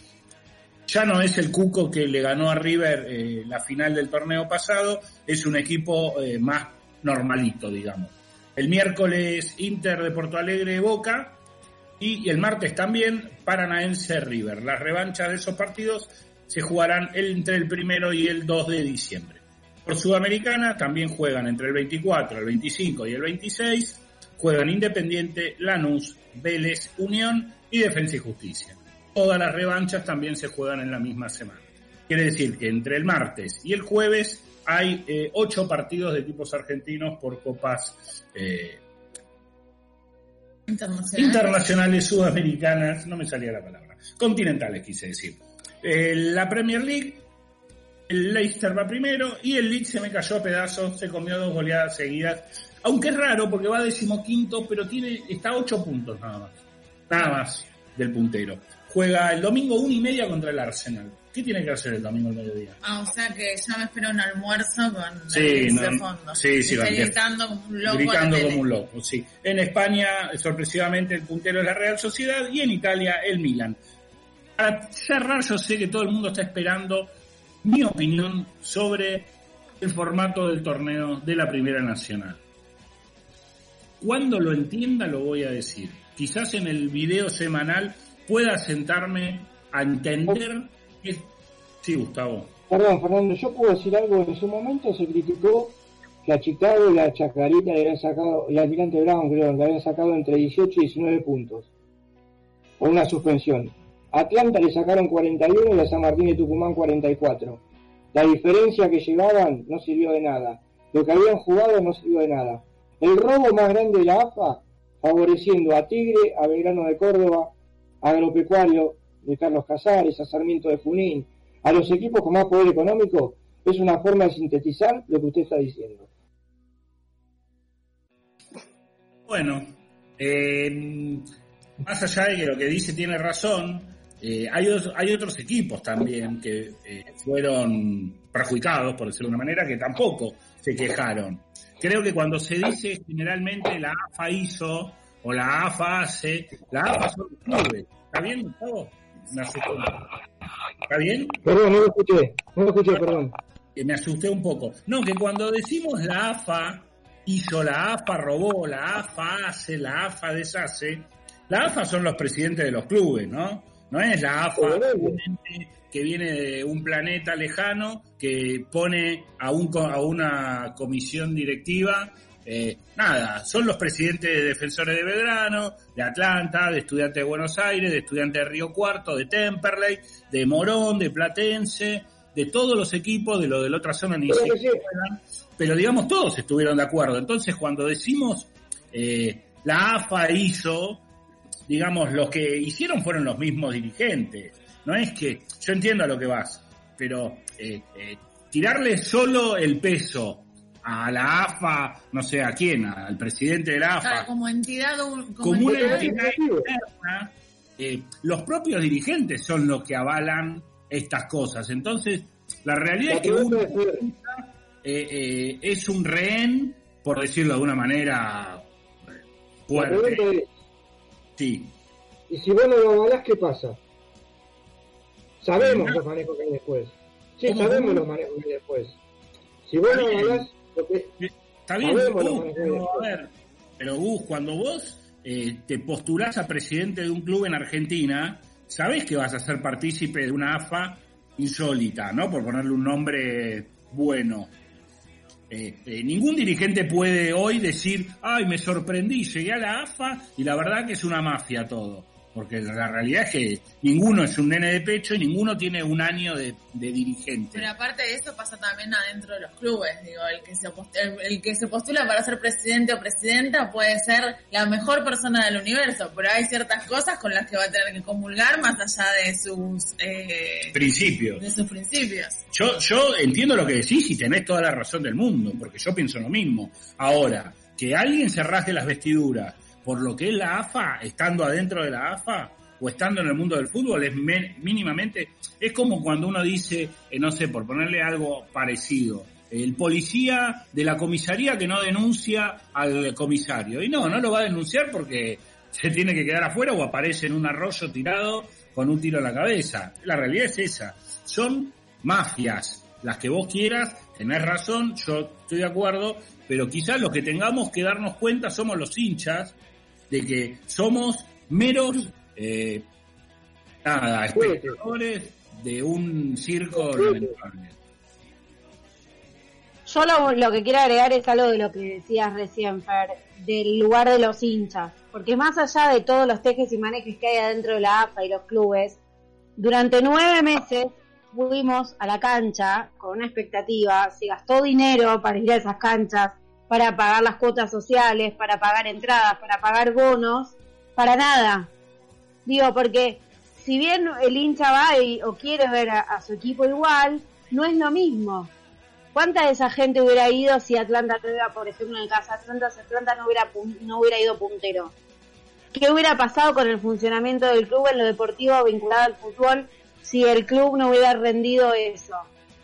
Ya no es el Cuco que le ganó a River eh, la final del torneo pasado, es un equipo eh, más normalito, digamos. El miércoles Inter de Porto Alegre Boca y el martes también Paranaense River. Las revanchas de esos partidos se jugarán entre el primero y el 2 de diciembre. Por Sudamericana también juegan entre el 24, el 25 y el 26. Juegan Independiente, Lanús, Vélez, Unión y Defensa y Justicia. Todas las revanchas también se juegan en la misma semana. Quiere decir que entre el martes y el jueves hay eh, ocho partidos de equipos argentinos por copas eh, Internacional. internacionales, sudamericanas, no me salía la palabra, continentales quise decir. Eh, la Premier League, el Leicester va primero y el Leeds se me cayó a pedazos, se comió dos goleadas seguidas, aunque es raro porque va decimoquinto, pero tiene, está a ocho puntos nada más, nada más del puntero. Juega el domingo una y media contra el Arsenal. ¿Qué tiene que hacer el domingo al mediodía? Ah, o sea que ya me espero un almuerzo con Sí, no, de fondo. sí, sí, Estoy gritando como un loco. gritando como un loco, sí. En España, sorpresivamente, el puntero es la Real Sociedad y en Italia, el Milan. Para cerrar, yo sé que todo el mundo está esperando mi opinión sobre el formato del torneo de la Primera Nacional. Cuando lo entienda, lo voy a decir. Quizás en el video semanal pueda sentarme a entender. Sí, Gustavo. Perdón, Fernando, yo puedo decir algo. En su momento se criticó que a Chicago y la Chacarita le habían sacado, y Almirante Brown, creo, le habían sacado entre 18 y 19 puntos. Por una suspensión. A Atlanta le sacaron 41 y a San Martín de Tucumán 44. La diferencia que llevaban no sirvió de nada. Lo que habían jugado no sirvió de nada. El robo más grande de la AFA, favoreciendo a Tigre, a Belgrano de Córdoba, Agropecuario de Carlos Casares, a Sarmiento de Junín, a los equipos con más poder económico, es una forma de sintetizar lo que usted está diciendo. Bueno, eh, más allá de que lo que dice tiene razón, eh, hay, os- hay otros equipos también que eh, fueron perjudicados, por decirlo de una manera, que tampoco se quejaron. Creo que cuando se dice generalmente la AFA hizo o la AFA hace, la AFA son los clubes. ¿Está bien, Gustavo? Me asusté. ¿Está bien? Perdón, no lo escuché, no lo escuché, perdón. que me asusté un poco. No, que cuando decimos la AFA hizo, la AFA robó, la AFA hace, la AFA deshace, la AFA son los presidentes de los clubes, ¿no? No es la AFA que viene de un planeta lejano que pone a, un, a una comisión directiva. Eh, nada, son los presidentes de Defensores de Belgrano, de Atlanta, de Estudiantes de Buenos Aires, de Estudiantes de Río Cuarto, de Temperley, de Morón, de Platense, de todos los equipos, de lo de la otra zona ni que sí. pero digamos todos estuvieron de acuerdo. Entonces cuando decimos eh, la AFA hizo, digamos, los que hicieron fueron los mismos dirigentes. No es que, yo entiendo a lo que vas, pero eh, tirarle solo el peso a la AFA, no sé a quién, al presidente de la AFA, Claro, como entidad, como, como una entidad- externa, eh, los propios dirigentes son los que avalan estas cosas. Entonces, la realidad es que uno eh, eh, es un rehén, por decirlo de una manera fuerte. Sí. y si vos no lo avalás, ¿qué pasa? Sabemos los manejos que hay después. Sí, ¿Cómo, sabemos los manejos que hay después. Si vos no avalás, Está bien, hay pero, a ver, pero Gus, cuando vos eh, te postulás a presidente de un club en Argentina, sabés que vas a ser partícipe de una AFA insólita, ¿no? Por ponerle un nombre bueno. Eh, eh, ningún dirigente puede hoy decir, ay, me sorprendí, llegué a la AFA y la verdad que es una mafia todo. Porque la realidad es que ninguno es un nene de pecho y ninguno tiene un año de, de dirigente. Pero aparte de eso pasa también adentro de los clubes, digo, el que se post- el, el que se postula para ser presidente o presidenta puede ser la mejor persona del universo, pero hay ciertas cosas con las que va a tener que comulgar más allá de sus eh, Principios. de sus principios. Yo, yo entiendo lo que decís y tenés toda la razón del mundo, porque yo pienso lo mismo. Ahora, que alguien se rasgue las vestiduras por lo que es la AFA, estando adentro de la AFA, o estando en el mundo del fútbol es men- mínimamente, es como cuando uno dice, eh, no sé, por ponerle algo parecido, el policía de la comisaría que no denuncia al comisario. Y no, no lo va a denunciar porque se tiene que quedar afuera o aparece en un arroyo tirado con un tiro en la cabeza. La realidad es esa. Son mafias, las que vos quieras, tenés razón, yo estoy de acuerdo, pero quizás los que tengamos que darnos cuenta somos los hinchas de que somos meros, eh, nada, espectadores de un circo lamentable. Yo lo, lo que quiero agregar es algo de lo que decías recién, Fer, del lugar de los hinchas. Porque más allá de todos los tejes y manejes que hay adentro de la AFA y los clubes, durante nueve meses fuimos a la cancha con una expectativa, se gastó dinero para ir a esas canchas, para pagar las cuotas sociales, para pagar entradas, para pagar bonos, para nada. Digo, porque si bien el hincha va y, o quiere ver a, su equipo igual, no es lo mismo. ¿Cuánta de esa gente hubiera ido si Atlanta no iba, por ejemplo, en el caso de Atlanta, si Atlanta no hubiera, no hubiera ido puntero? ¿Qué hubiera pasado con el funcionamiento del club en lo deportivo vinculado al fútbol si el club no hubiera rendido eso?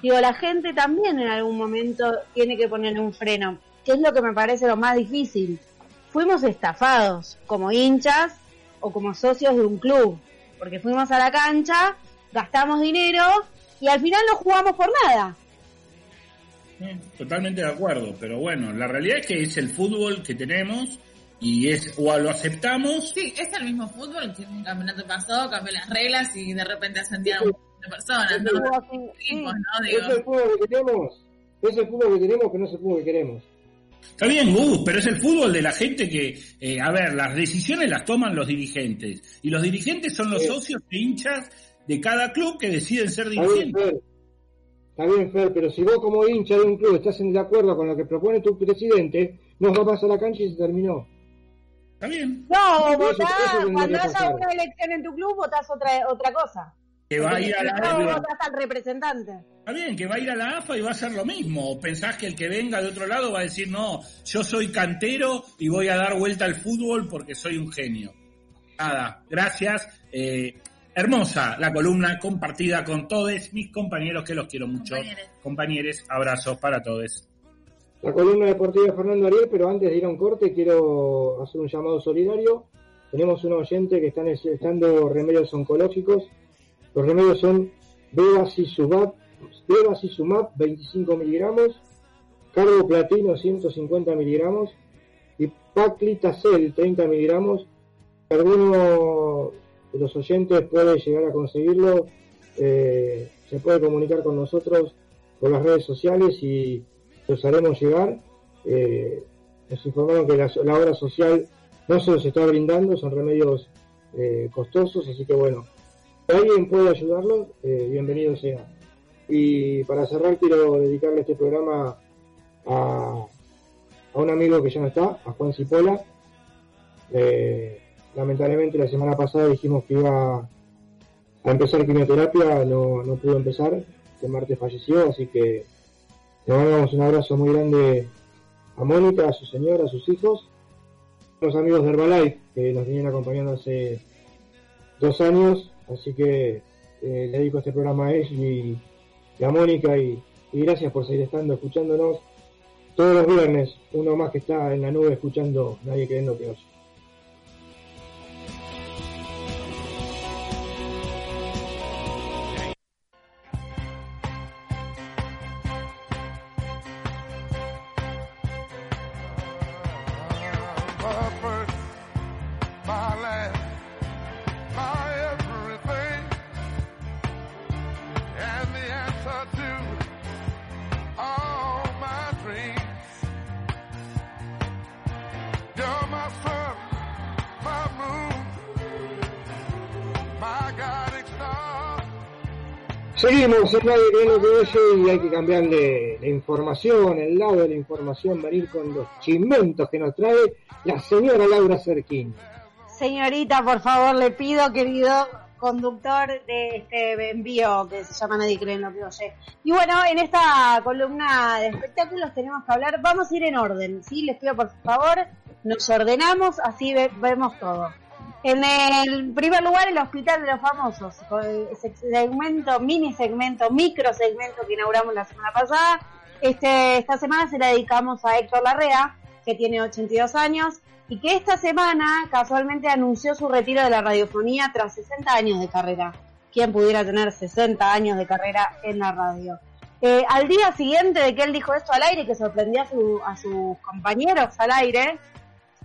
Digo, la gente también en algún momento tiene que poner un freno, que es lo que me parece lo más difícil. Fuimos estafados como hinchas o como socios de un club, porque fuimos a la cancha, gastamos dinero y al final no jugamos por nada. Eh, Totalmente de acuerdo, pero bueno, la realidad es que es el fútbol que tenemos y es o lo aceptamos Sí, es el mismo fútbol que un campeonato pasó, cambió las reglas y de repente un montón de personas, ¿no? ¿no? Digo, Es el fútbol que queremos, es el fútbol que tenemos que no es el fútbol que queremos. Está bien, Gus, pero es el fútbol de la gente que, eh, a ver, las decisiones las toman los dirigentes. Y los dirigentes son los Sí. socios e hinchas de cada club que deciden ser Está bien, dirigentes. Fer. Está bien, Fer, pero si vos como hincha de un club estás en de acuerdo con lo que propone tu presidente, no vas a la cancha y se terminó. Está bien. No, Eso- votás, eso cuando haya una elección en tu club, votás otra, otra cosa. Que va a ir a la No votás al representante. Está bien, que va a ir a la AFA y va a hacer lo mismo. ¿O pensás que el que venga de otro lado va a decir, no, yo soy cantero y voy a dar vuelta al fútbol porque soy un genio? Nada, gracias. Eh, hermosa la columna compartida con todos mis compañeros que los quiero mucho. Compañeros, abrazos para todos. La columna deportiva de Fernando Ariel, pero antes de ir a un corte quiero hacer un llamado solidario. Tenemos un oyente que está necesitando remedios oncológicos. Los remedios son Bevacizumab, Bevacizumab 25 miligramos, Carboplatino 150 miligramos y Paclitacel 30 miligramos. Alguno de los oyentes puede llegar a conseguirlo, eh, se puede comunicar con nosotros por las redes sociales y los haremos llegar. Eh, nos informaron que la, obra social no se los está brindando, son remedios eh, costosos, así que bueno, si alguien puede ayudarlos, bienvenido sea. Y para cerrar quiero dedicarle este programa a, a un amigo que ya no está, a Juan Cipola. Eh, lamentablemente la semana pasada dijimos que iba a empezar quimioterapia, no, no pudo empezar, este martes falleció, así que le mandamos un abrazo muy grande a Mónica, a su señora, a sus hijos, los amigos de Herbalife que nos vienen acompañando hace dos años, así que eh, le dedico este programa a ellos y, y a Mónica y, gracias por seguir estando, escuchándonos todos los viernes, uno más que está en la nube escuchando Nadie creyendo que oye. Seguimos en que oye y hay que cambiarle la información, el lado de la información, venir con los chimentos que nos trae la señora Laura Cerquín. Señorita, por favor, le pido, querido conductor de este envío que se llama Nadie cree en lo que oye. Y bueno, en esta columna de espectáculos tenemos que hablar, vamos a ir en orden, ¿sí? Les pido por favor, nos ordenamos, así ve- vemos todo. En el primer lugar, el Hospital de los Famosos, segmento, mini segmento, micro segmento que inauguramos la semana pasada. Este, esta semana se la dedicamos a Héctor Larrea, que tiene 82 años, y que esta semana casualmente anunció su retiro de la radiofonía tras 60 años de carrera. ¿Quién pudiera tener 60 años de carrera en la radio? Eh, al día siguiente de que él dijo esto al aire, que sorprendió a, su- a sus compañeros al aire,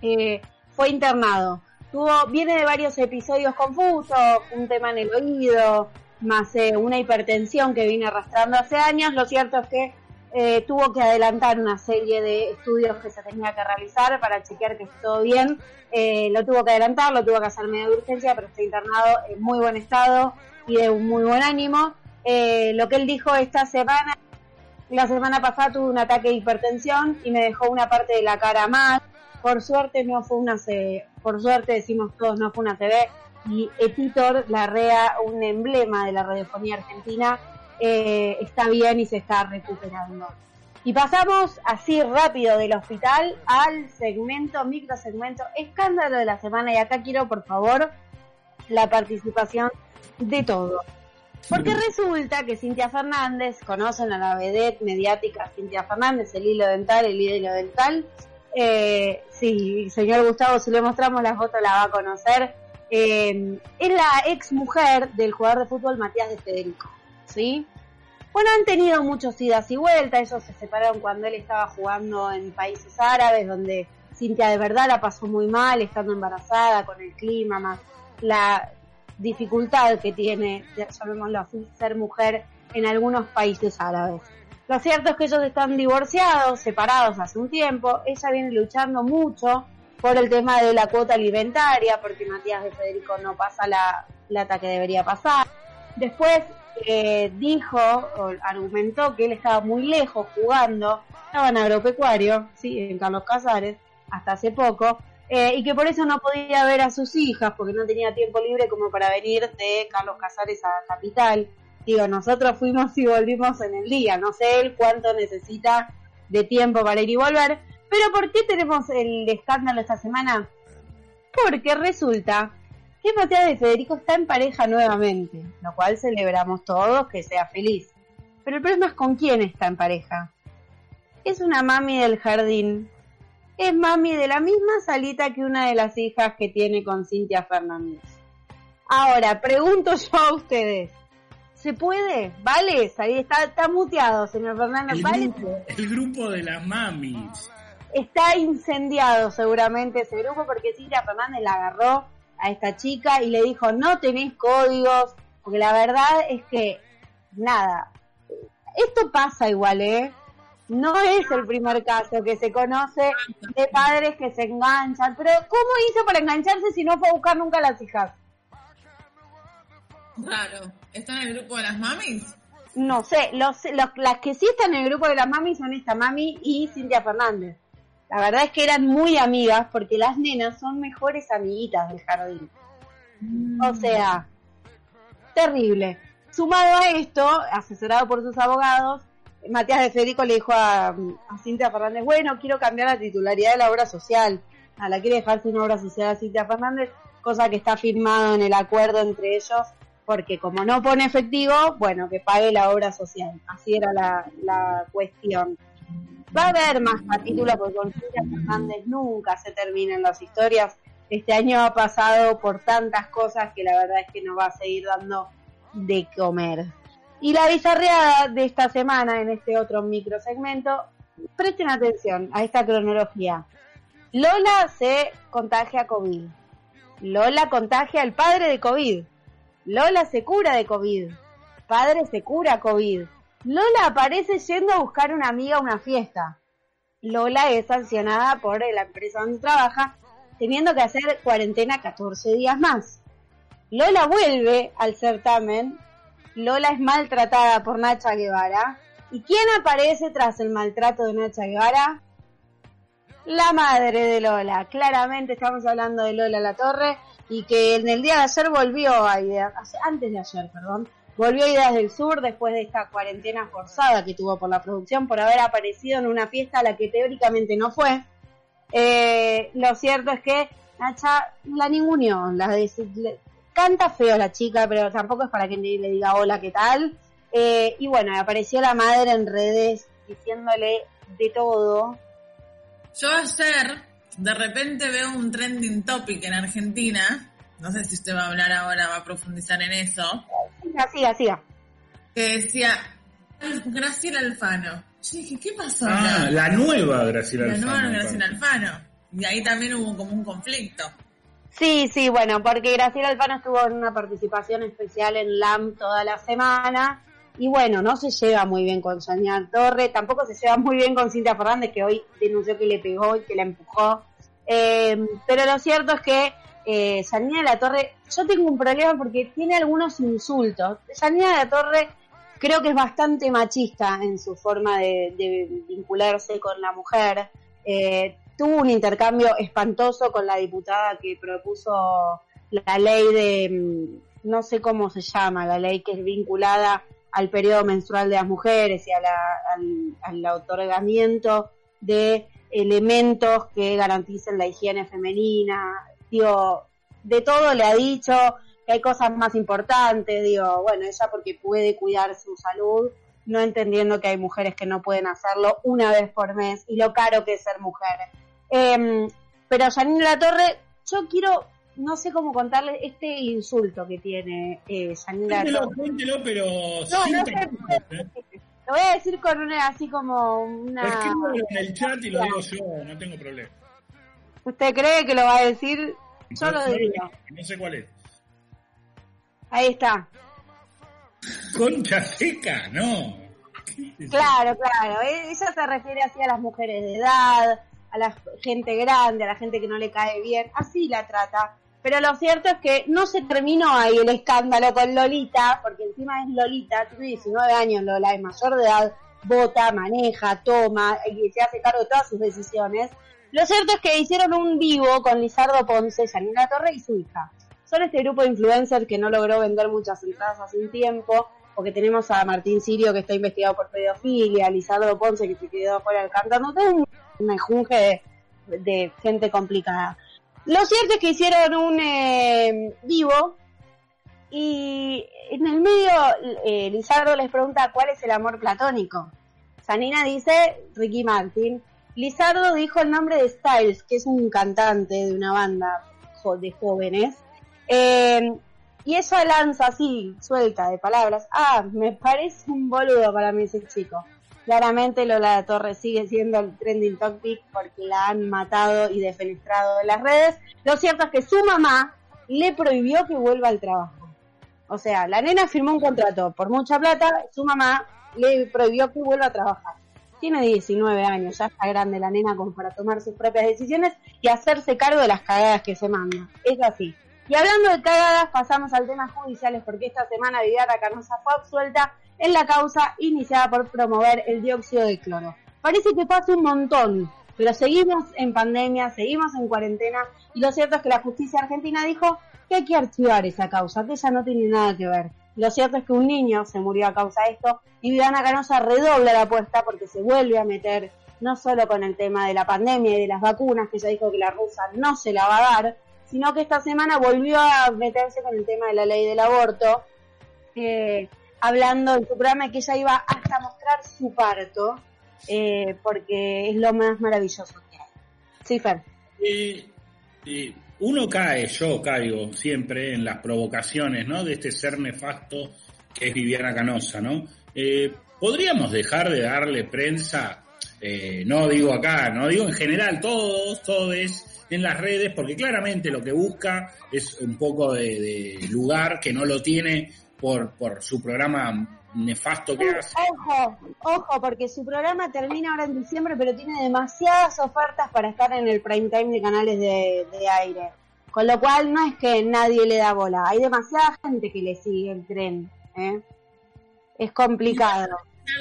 eh, fue internado. Tuvo, viene de varios episodios confusos, un tema en el oído, más eh, una hipertensión que viene arrastrando hace años. Lo cierto es que eh, tuvo que adelantar una serie de estudios que se tenía que realizar para chequear que todo bien. Eh, lo tuvo que adelantar, lo tuvo que hacer medio de urgencia, pero está internado en muy buen estado y de un muy buen ánimo. Eh, lo que él dijo esta semana, la semana pasada tuve un ataque de hipertensión y me dejó una parte de la cara mal. Por suerte no fue una C, por suerte decimos todos no fue una TV y Etitor Larrea, un emblema de la radiofonía argentina, eh, está bien y se está recuperando. Y pasamos así rápido del hospital al segmento, microsegmento, escándalo de la semana. Y acá quiero, por favor, la participación de todos. Porque resulta que Cintia Fernández, conocen a la vedette mediática Cintia Fernández, el hilo dental, el hilo dental. Eh, sí, señor Gustavo, si le mostramos la foto la va a conocer. Eh, es la ex mujer del jugador de fútbol Matías de Federico. ¿Sí? Bueno, han tenido muchos idas y vueltas. Ellos se separaron cuando él estaba jugando en países árabes, donde Cintia de verdad la pasó muy mal, estando embarazada, con el clima, más la dificultad que tiene, llamémoslo así, ser mujer en algunos países árabes. Lo cierto es que ellos están divorciados, separados hace un tiempo. Ella viene luchando mucho por el tema de la cuota alimentaria, porque Matías de Federico no pasa la plata que debería pasar. Después eh, dijo, o argumentó que él estaba muy lejos jugando, estaba en agropecuario, sí, en Carlos Casares, hasta hace poco, eh, y que por eso no podía ver a sus hijas, porque no tenía tiempo libre como para venir de Carlos Casares a Capital. Digo, nosotros fuimos y volvimos en el día, no sé él cuánto necesita de tiempo para ir y volver, pero ¿por qué tenemos el escándalo esta semana? Porque resulta que Matías de Federico está en pareja nuevamente, lo cual celebramos todos que sea feliz. Pero el problema es con quién está en pareja. Es una mami del jardín. Es mami de la misma salita que una de las hijas que tiene con Cintia Fernández. Ahora, pregunto yo a ustedes. ¿Se puede? ¿Vale? Salí- Está, está muteado, señor Fernández. El ¿Vale? grupo, el grupo de las mamis. Está incendiado seguramente ese grupo porque Cintia Fernández la agarró a esta chica y le dijo, no tenés códigos, porque la verdad es que, nada, esto pasa igual, ¿eh? No es el primer caso que se conoce de padres que se enganchan, pero ¿cómo hizo para engancharse si no fue a buscar nunca a las hijas? Claro. ¿Está en el grupo de las mamis? No sé, los, los- las que sí están en el grupo de las mami son esta mami y Cintia Fernández. La verdad es que eran muy amigas porque las nenas son mejores amiguitas del jardín. O sea, terrible. Sumado a esto, asesorado por sus abogados, Matías de Federico le dijo a, a Cintia Fernández, bueno, quiero cambiar la titularidad de la obra social. A la quiere dejar sin obra social a Cintia Fernández, cosa que está firmado en el acuerdo entre ellos, porque como no pone efectivo, bueno, que pague la obra social. Así era la, la cuestión. Va a haber más capítulos porque con Cintia Fernández nunca se terminan las historias. Este año ha pasado por tantas cosas que la verdad es que nos va a seguir dando de comer. Y la bizarreada de esta semana en este otro microsegmento, presten atención a esta cronología. Lola se contagia COVID. Lola contagia al padre de COVID. Lola se cura de COVID. Padre se cura COVID. Lola aparece yendo a buscar una amiga a una fiesta. Lola es sancionada por la empresa donde trabaja, teniendo que hacer cuarentena 14 días más. Lola vuelve al certamen. Lola es maltratada por Nacha Guevara. ¿Y quién aparece tras el maltrato de Nacha Guevara? La madre de Lola. Claramente estamos hablando de Lola La Torre y que en el día de ayer volvió a ideas, antes de ayer, perdón, volvió a Ideas del Sur después de esta cuarentena forzada que tuvo por la producción por haber aparecido en una fiesta a la que teóricamente no fue. Eh, lo cierto es que Nacha la ninguneó, la le- canta feo la chica, pero tampoco es para que ni le diga hola, ¿qué tal? Eh, y bueno, apareció la madre en redes diciéndole de todo. Yo ayer, de repente veo un trending topic en Argentina. No sé si usted va a hablar ahora, va a profundizar en eso. Siga, siga. Que decía Graciela Alfano. Yo dije, ¿qué pasó? Ah, la nueva Graciela La Alfano. nueva me Graciela Alfano. Y ahí también hubo como un conflicto. Sí, sí, bueno, porque Graciela Alfano estuvo en una participación especial en LAM toda la semana. Y bueno, no se lleva muy bien con Sonia Torre, tampoco se lleva muy bien con Cintia Fernández, que hoy denunció que le pegó y que la empujó. Eh, pero lo cierto es que eh, Yanina de la Torre, yo tengo un problema porque tiene algunos insultos. Yanina de la Torre creo que es bastante machista en su forma de, de vincularse con la mujer. Eh, tuvo un intercambio espantoso con la diputada que propuso la ley de, mm, no sé cómo se llama, la ley que es vinculada al periodo menstrual de las mujeres y a la- al, al otorgamiento de elementos que garanticen la higiene femenina. Digo, de todo le ha dicho que hay cosas más importantes, digo, bueno, ella porque puede cuidar su salud, no entendiendo que hay mujeres que no pueden hacerlo una vez por mes y lo caro que es ser mujer. Em, pero Janine La Torre, yo quiero, no sé cómo contarle este insulto que tiene eh, Cuéntelo, cuéntelo, pero No, sin no sé, ¿eh? Lo voy a decir con una, así como una... Escríbelo en el chat y lo digo yo, no tengo problema. ¿Usted cree que lo va a decir? Yo No, lo digo. no sé cuál es. Ahí está. Concha seca, no. Claro, claro. E- Ella se refiere así a las mujeres de edad, a la gente grande, a la gente que no le cae bien. Así la trata. Pero lo cierto es que no se terminó ahí el escándalo con Lolita, porque encima es Lolita, tiene 19 años, Lola es mayor de edad, vota, maneja, toma, y se hace cargo de todas sus decisiones. Lo cierto es que hicieron un vivo con Lizardo Ponce, Janina Torre y su hija. Son este grupo de influencers que no logró vender muchas entradas hace un tiempo, porque tenemos a Martín Sirio que está investigado por pedofilia, Lizardo Ponce que se quedó fuera del cantando, todo un mejunje de, de gente complicada. Lo cierto es que hicieron un eh, vivo y en el medio eh, Lizardo les pregunta cuál es el amor platónico. Sanina dice Ricky Martin. Lizardo dijo el nombre de Styles, que es un cantante de una banda de jóvenes. Eh, y ella lanza así, suelta de palabras. Ah, me parece un boludo para mí ese chico. Claramente Lola Torres sigue siendo el trending topic porque la han matado y defenestrado en las redes. Lo cierto es que su mamá le prohibió que vuelva al trabajo. O sea, la nena firmó un contrato por mucha plata, su mamá le prohibió que vuelva a trabajar. Tiene 19 años, ya está grande la nena como para tomar sus propias decisiones y hacerse cargo de las cagadas que se manda. Es así. Y hablando de cagadas, pasamos al tema judiciales porque esta semana Viviana Canosa fue absuelta en la causa iniciada por promover el dióxido de cloro. Parece que pasa un montón, pero seguimos en pandemia, seguimos en cuarentena y lo cierto es que la justicia argentina dijo que hay que archivar esa causa, que ella no tiene nada que ver. Lo cierto es que un niño se murió a causa de esto y Viviana Canosa redobla la apuesta porque se vuelve a meter no solo con el tema de la pandemia y de las vacunas, que ella dijo que la rusa no se la va a dar, sino que esta semana volvió a meterse con el tema de la ley del aborto, eh, hablando en su programa que ella iba hasta mostrar su parto, eh, porque es lo más maravilloso que hay. Sí, Fer. Uno cae, yo caigo siempre en las provocaciones, ¿no? De este ser nefasto que es Viviana Canosa, ¿no? Eh, Podríamos dejar de darle prensa, eh, no digo acá, no digo en general, todos, todos en las redes, porque claramente lo que busca es un poco de lugar que no lo tiene por, por su programa nefasto que hace. Ojo, ojo, porque su programa termina ahora en diciembre, pero tiene demasiadas ofertas para estar en el prime time de canales de, de aire. Con lo cual no es que nadie le da bola, hay demasiada gente que le sigue el tren. ¿eh? Es complicado.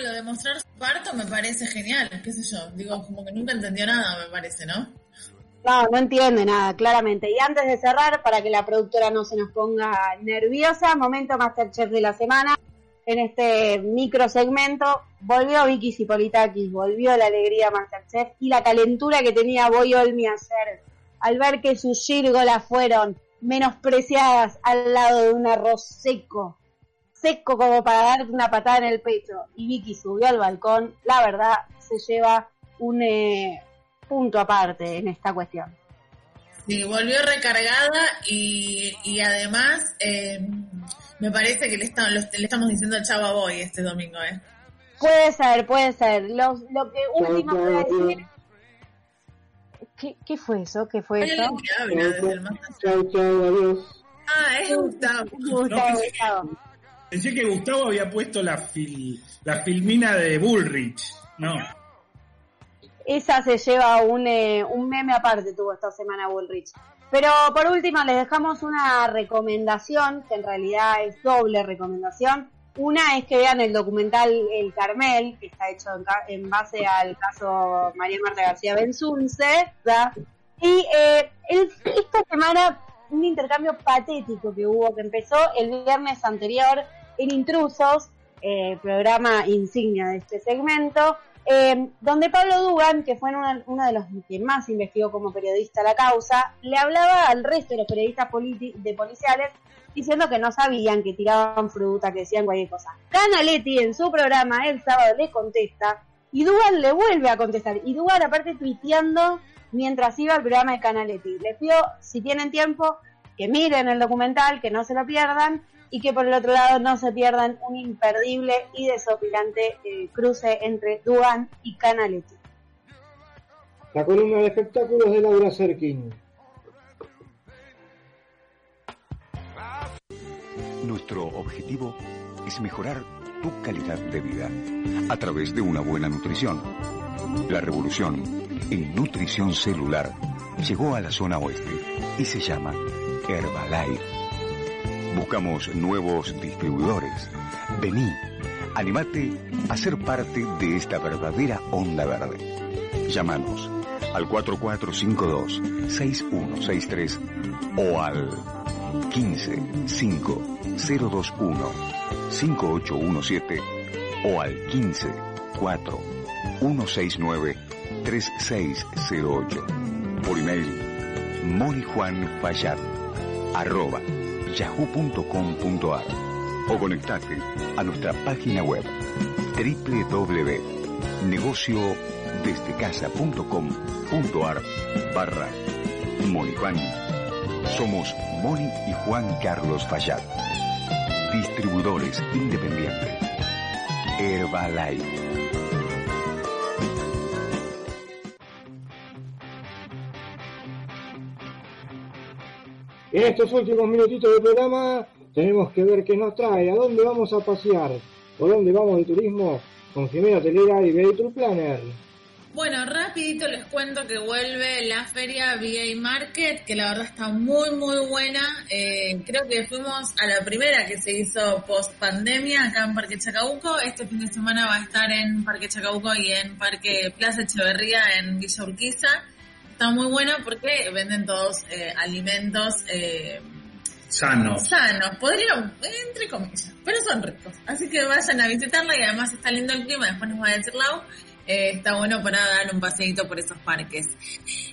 Lo de mostrar su parto me parece genial, qué sé yo. Digo, como que nunca entendió nada, me parece, ¿no? No, no entiende nada, claramente. Y antes de cerrar, para que la productora no se nos ponga nerviosa, momento Masterchef de la semana. En este micro segmento volvió Vicky Cipolitakis, volvió la alegría Masterchef y la calentura que tenía Boy Olmi ayer al ver que sus gírgolas fueron menospreciadas al lado de un arroz seco, seco como para darte una patada en el pecho, y Vicky subió al balcón, la verdad se lleva un eh, punto aparte en esta cuestión. Sí, volvió recargada y, y además eh, me parece que le, está- lo- le estamos diciendo chavo a Boy este domingo, ¿eh? Puede ser, puede ser. Lo, lo que último chau, decir... ¿Qué, ¿Qué fue eso? ¿Qué fue eso? Chau, chau, adiós. Ah, es Gustavo. [laughs] Gustavo, No, pensé, Gustavo. pensé que Gustavo había puesto la, fil- la filmina de Bullrich. No. Esa se lleva un, eh, un meme aparte, tuvo esta semana Bullrich. Pero por último les dejamos una recomendación, que en realidad es doble recomendación. Una es que vean el documental El Carmel, que está hecho en, base al caso María Marta García Benzunce. ¿verdad? Y eh, esta semana un intercambio patético que hubo, que empezó el viernes anterior en Intrusos, eh, programa insignia de este segmento, eh, donde Pablo Dugan, que fue uno, uno de los que más investigó como periodista la causa, le hablaba al resto de los periodistas de policiales diciendo que no sabían, que tiraban fruta, que decían cualquier cosa. Canaletti en su programa el sábado le contesta y Dugan le vuelve a contestar. Y Dugan aparte tuiteando mientras iba al programa de Canaletti. Les pido, si tienen tiempo, que miren el documental, que no se lo pierdan y que por el otro lado no se pierdan un imperdible y desopilante eh, cruce entre Dugan y Canaletti. La columna de espectáculos de Laura Serkin. Nuestro objetivo es mejorar tu calidad de vida a través de una buena nutrición. La revolución en nutrición celular llegó a la zona oeste y se llama Herbalife. Buscamos nuevos distribuidores. Vení, animate a ser parte de esta verdadera onda verde. Llámanos al 4452-6163 o al 15 5 021 5817 o al 15 4 169 3608. Por email monijuanfayad arroba yahoo.com.ar o conectate a nuestra página web www.negociodesdecasa.com.ar barra Monijuan. Somos Moni y Juan Carlos Fallat. Distribuidores independientes. Herbalife. En estos últimos minutitos del programa tenemos que ver qué nos trae, a dónde vamos a pasear, por dónde vamos de turismo con Jimena Telera y Tour Planner. Bueno, rapidito les cuento que vuelve la feria VA Market, que la verdad está muy, muy buena. Eh, creo que fuimos a la primera que se hizo post pandemia acá en Parque Chacabuco. Este fin de semana va a estar en Parque Chacabuco y en Parque Plaza Echeverría en Villa Urquiza. Está muy buena porque venden todos eh, alimentos eh, Sano. sanos, podrían, entre comillas, pero son ricos. Así que vayan a visitarla y además está lindo el clima, después nos va a decir Lau. Eh, está bueno para dar un paseíto por esos parques.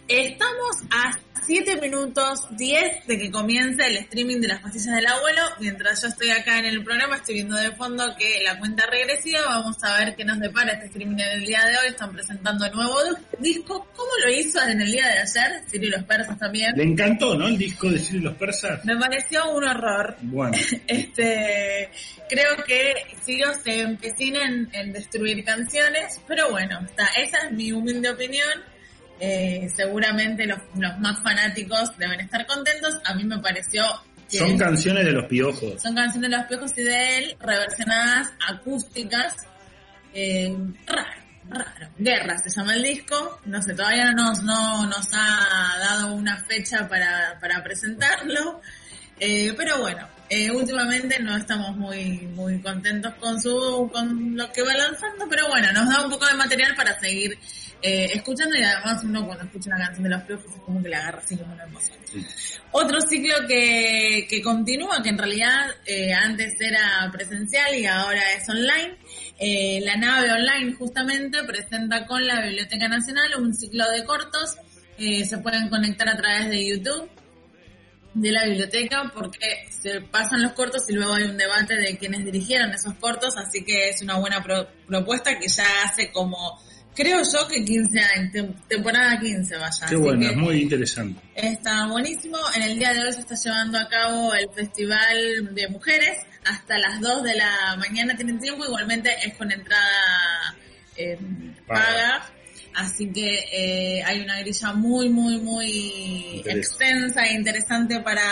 Estamos a 7 minutos 10 de que comience el streaming de las pastillas del abuelo. Mientras yo estoy acá en el programa, estoy viendo de fondo que la cuenta regresiva. Vamos a ver qué nos depara este streaming en el día de hoy. Están presentando nuevo disco. ¿Cómo lo hizo en el día de ayer? Siri y los persas también. Le encantó, ¿no? El disco de Ciro y los persas. Me pareció un horror. Bueno. [laughs] Este, creo que Ciro se empecina en, en destruir canciones, pero bueno, está, esa es mi humilde opinión. Eh, seguramente los, los más fanáticos deben estar contentos. A mí me pareció que Son canciones de los piojos. son canciones de los piojos y de él, reversionadas acústicas. Eh, raro, raro. Guerra se llama el disco. No sé, todavía no nos, no nos ha dado una fecha para, para presentarlo. Eh, pero bueno, eh, últimamente no estamos muy, muy contentos con su, con lo que va lanzando, pero bueno, nos da un poco de material para seguir eh, escuchando y además uno cuando escucha una canción de los piojos es como que le agarra así como una emoción. Otro ciclo que, que continúa, que en realidad eh, antes era presencial y ahora es online. Eh, la nave online justamente presenta con la Biblioteca Nacional un ciclo de cortos eh, se pueden conectar a través de YouTube de la biblioteca porque se pasan los cortos y luego hay un debate de quienes dirigieron esos cortos, así que es una buena pro- propuesta que ya hace como, creo yo que 15 años, tem- temporada 15 vaya. Qué bueno, es muy interesante. Está buenísimo. En el día de hoy se está llevando a cabo el Festival de Mujeres. Hasta las 2 de la mañana tienen tiempo. Igualmente es con entrada eh, paga. Así que eh, hay una grilla muy, muy, muy extensa e interesante para,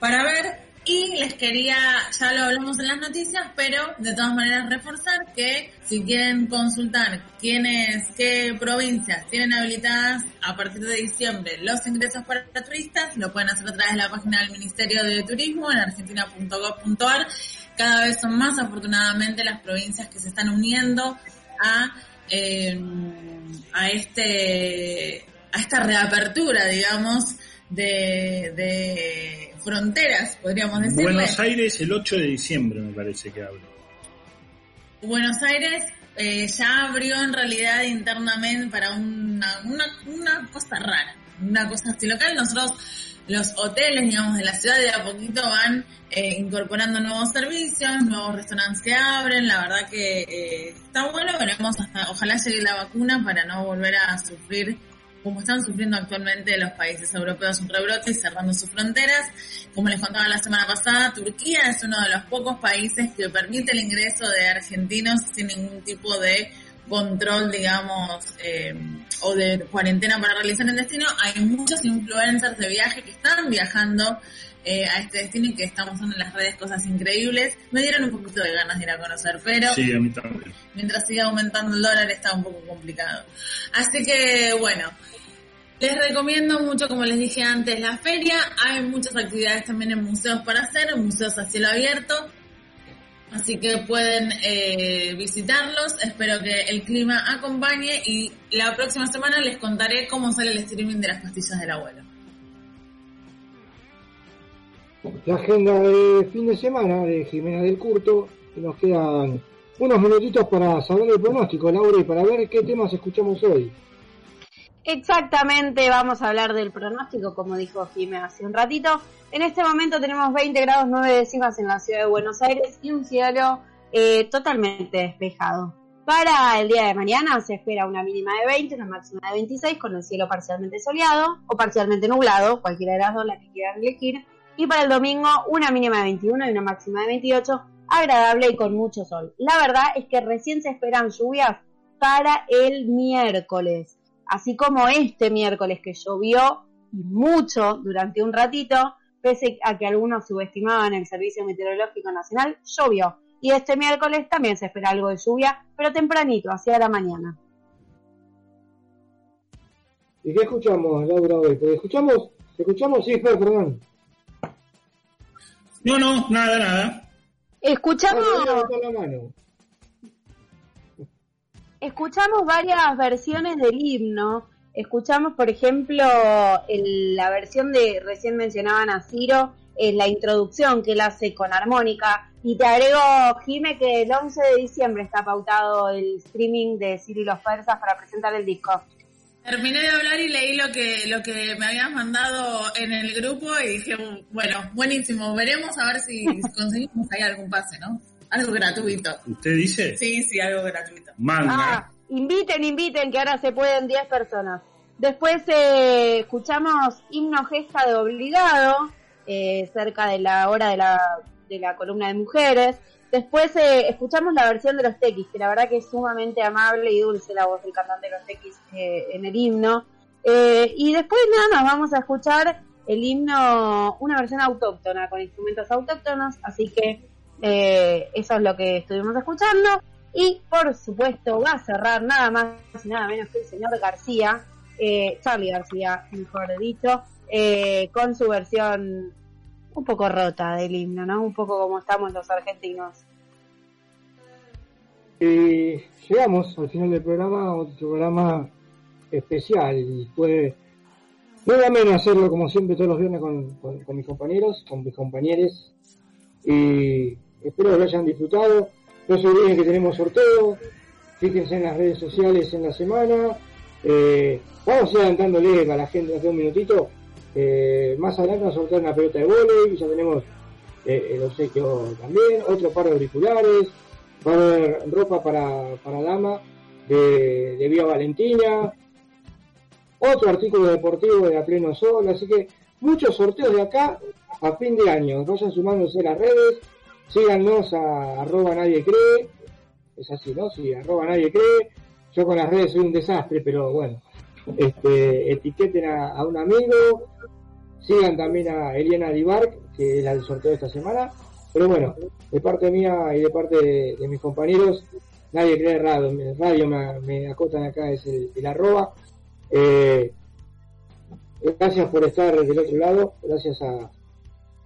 para ver. Y les quería, ya lo hablamos en las noticias, pero de todas maneras reforzar que si quieren consultar quiénes, qué provincias tienen habilitadas a partir de diciembre los ingresos para turistas, lo pueden hacer a través de la página del Ministerio de Turismo en argentina.gov.ar. Cada vez son más afortunadamente las provincias que se están uniendo a eh, a este a esta reapertura digamos de, de fronteras podríamos decirle Buenos Aires el 8 de diciembre me parece que abre. Buenos Aires eh, ya abrió en realidad internamente para una, una, una cosa rara, una cosa así local. Nosotros, los hoteles, digamos, de la ciudad de a poquito van eh, incorporando nuevos servicios, nuevos restaurantes se abren. La verdad que eh, está bueno, veremos hasta, ojalá llegue la vacuna para no volver a sufrir como están sufriendo actualmente los países europeos un rebrote y cerrando sus fronteras. Como les contaba la semana pasada, Turquía es uno de los pocos países que permite el ingreso de argentinos sin ningún tipo de control, digamos, eh, o de cuarentena para realizar el destino. Hay muchos influencers de viaje que están viajando eh, a este destino y que estamos usando en las redes cosas increíbles. Me dieron un poquito de ganas de ir a conocer, pero Sí, a mí también. mientras siga aumentando el dólar está un poco complicado. Así que bueno, les recomiendo mucho, como les dije antes, la feria. Hay muchas actividades también en museos para hacer, museos a cielo abierto. Así que pueden eh, visitarlos. Espero que el clima acompañe y la próxima semana les contaré cómo sale el streaming de las pastillas del abuelo. La agenda de fin de semana de Jimena del Curto. Nos quedan unos minutitos para saber el pronóstico, Laura, y para ver qué temas escuchamos hoy. Exactamente, vamos a hablar del pronóstico, como dijo Jimé hace un ratito. En este momento tenemos 20 grados 9 décimas en la ciudad de Buenos Aires y un cielo eh, totalmente despejado. Para el día de mañana se espera una mínima de 20, una máxima de 26, con el cielo parcialmente soleado o parcialmente nublado, cualquiera de las dos, la que quieran elegir. Y para el domingo una mínima de 21 y una máxima de 28, agradable y con mucho sol. La verdad es que recién se esperan lluvias para el miércoles así como este miércoles que llovió y mucho durante un ratito, pese a que algunos subestimaban el Servicio Meteorológico Nacional, llovió. Y este miércoles también se espera algo de lluvia, pero tempranito, hacia la mañana. ¿Y qué escuchamos, Laura, hoy? Escuchamos, escuchamos, sí, perdón. No, no, nada, nada. Escuchamos, escuchamos varias versiones del himno. Escuchamos, por ejemplo, el- la versión de, recién mencionaban a Ciro, en la introducción que él hace con armónica. Y te agrego, Jime, que el 11 de diciembre está pautado el streaming de Ciro y los Persas para presentar el disco. Terminé de hablar y leí lo que lo que me habías mandado en el grupo y dije, bueno, buenísimo, veremos a ver si [laughs] conseguimos ahí algún pase, ¿no? Algo gratuito. ¿Usted dice? Sí, sí, algo gratuito. Manga. Ah, inviten, inviten, que ahora se pueden 10 personas. Después eh, escuchamos himno gesta de obligado, eh, cerca de la hora de la, de la columna de mujeres. Después eh, escuchamos la versión de los tequis, que la verdad que es sumamente amable y dulce la voz del cantante de los tequis eh, en el himno. Eh, y después nada más vamos a escuchar el himno, una versión autóctona, con instrumentos autóctonos, así que eso es lo que estuvimos escuchando. Y por supuesto va a cerrar nada más y nada menos que el señor García, Charlie García, mejor dicho, con su versión un poco rota del himno, ¿no? Un poco como estamos los argentinos. Y llegamos al final del programa, otro programa especial. Y fue muy ameno hacerlo como siempre todos los viernes con mis compañeros, con mis compañeros. Y espero que lo hayan disfrutado. No se olviden que tenemos sorteo. Fíjense en las redes sociales en la semana. Eh, vamos a ir adelantándole a la gente hace un minutito. Eh, más adelante a soltar una pelota de volei, ya tenemos eh, el obsequio también, otro par de auriculares, va a haber ropa para, para dama de, de Vía Valentina, otro artículo deportivo de la Pleno Sol, así que muchos sorteos de acá a fin de año. Vayan sumándose a las redes, síganos a arroba nadie cree, es así, ¿no? Sí, arroba nadie cree. Yo con las redes soy un desastre, pero bueno, este, etiqueten a, a un amigo, sigan también a Eliana Dibark, que es la del sorteo de esta semana. Pero bueno, de parte mía y de parte de, de mis compañeros, nadie cree radio, radio me, me acotan acá, es el, el arroba. Eh, gracias por estar del otro lado, gracias a,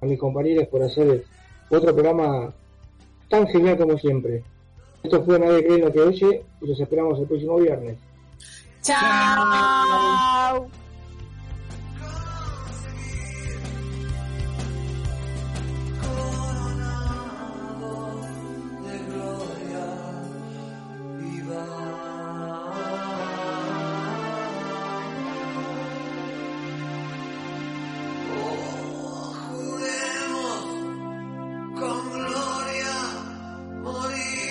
a mis compañeros por hacer otro programa tan genial como siempre. Esto fue Nadie cree en lo que oye y los esperamos el próximo viernes. Chao.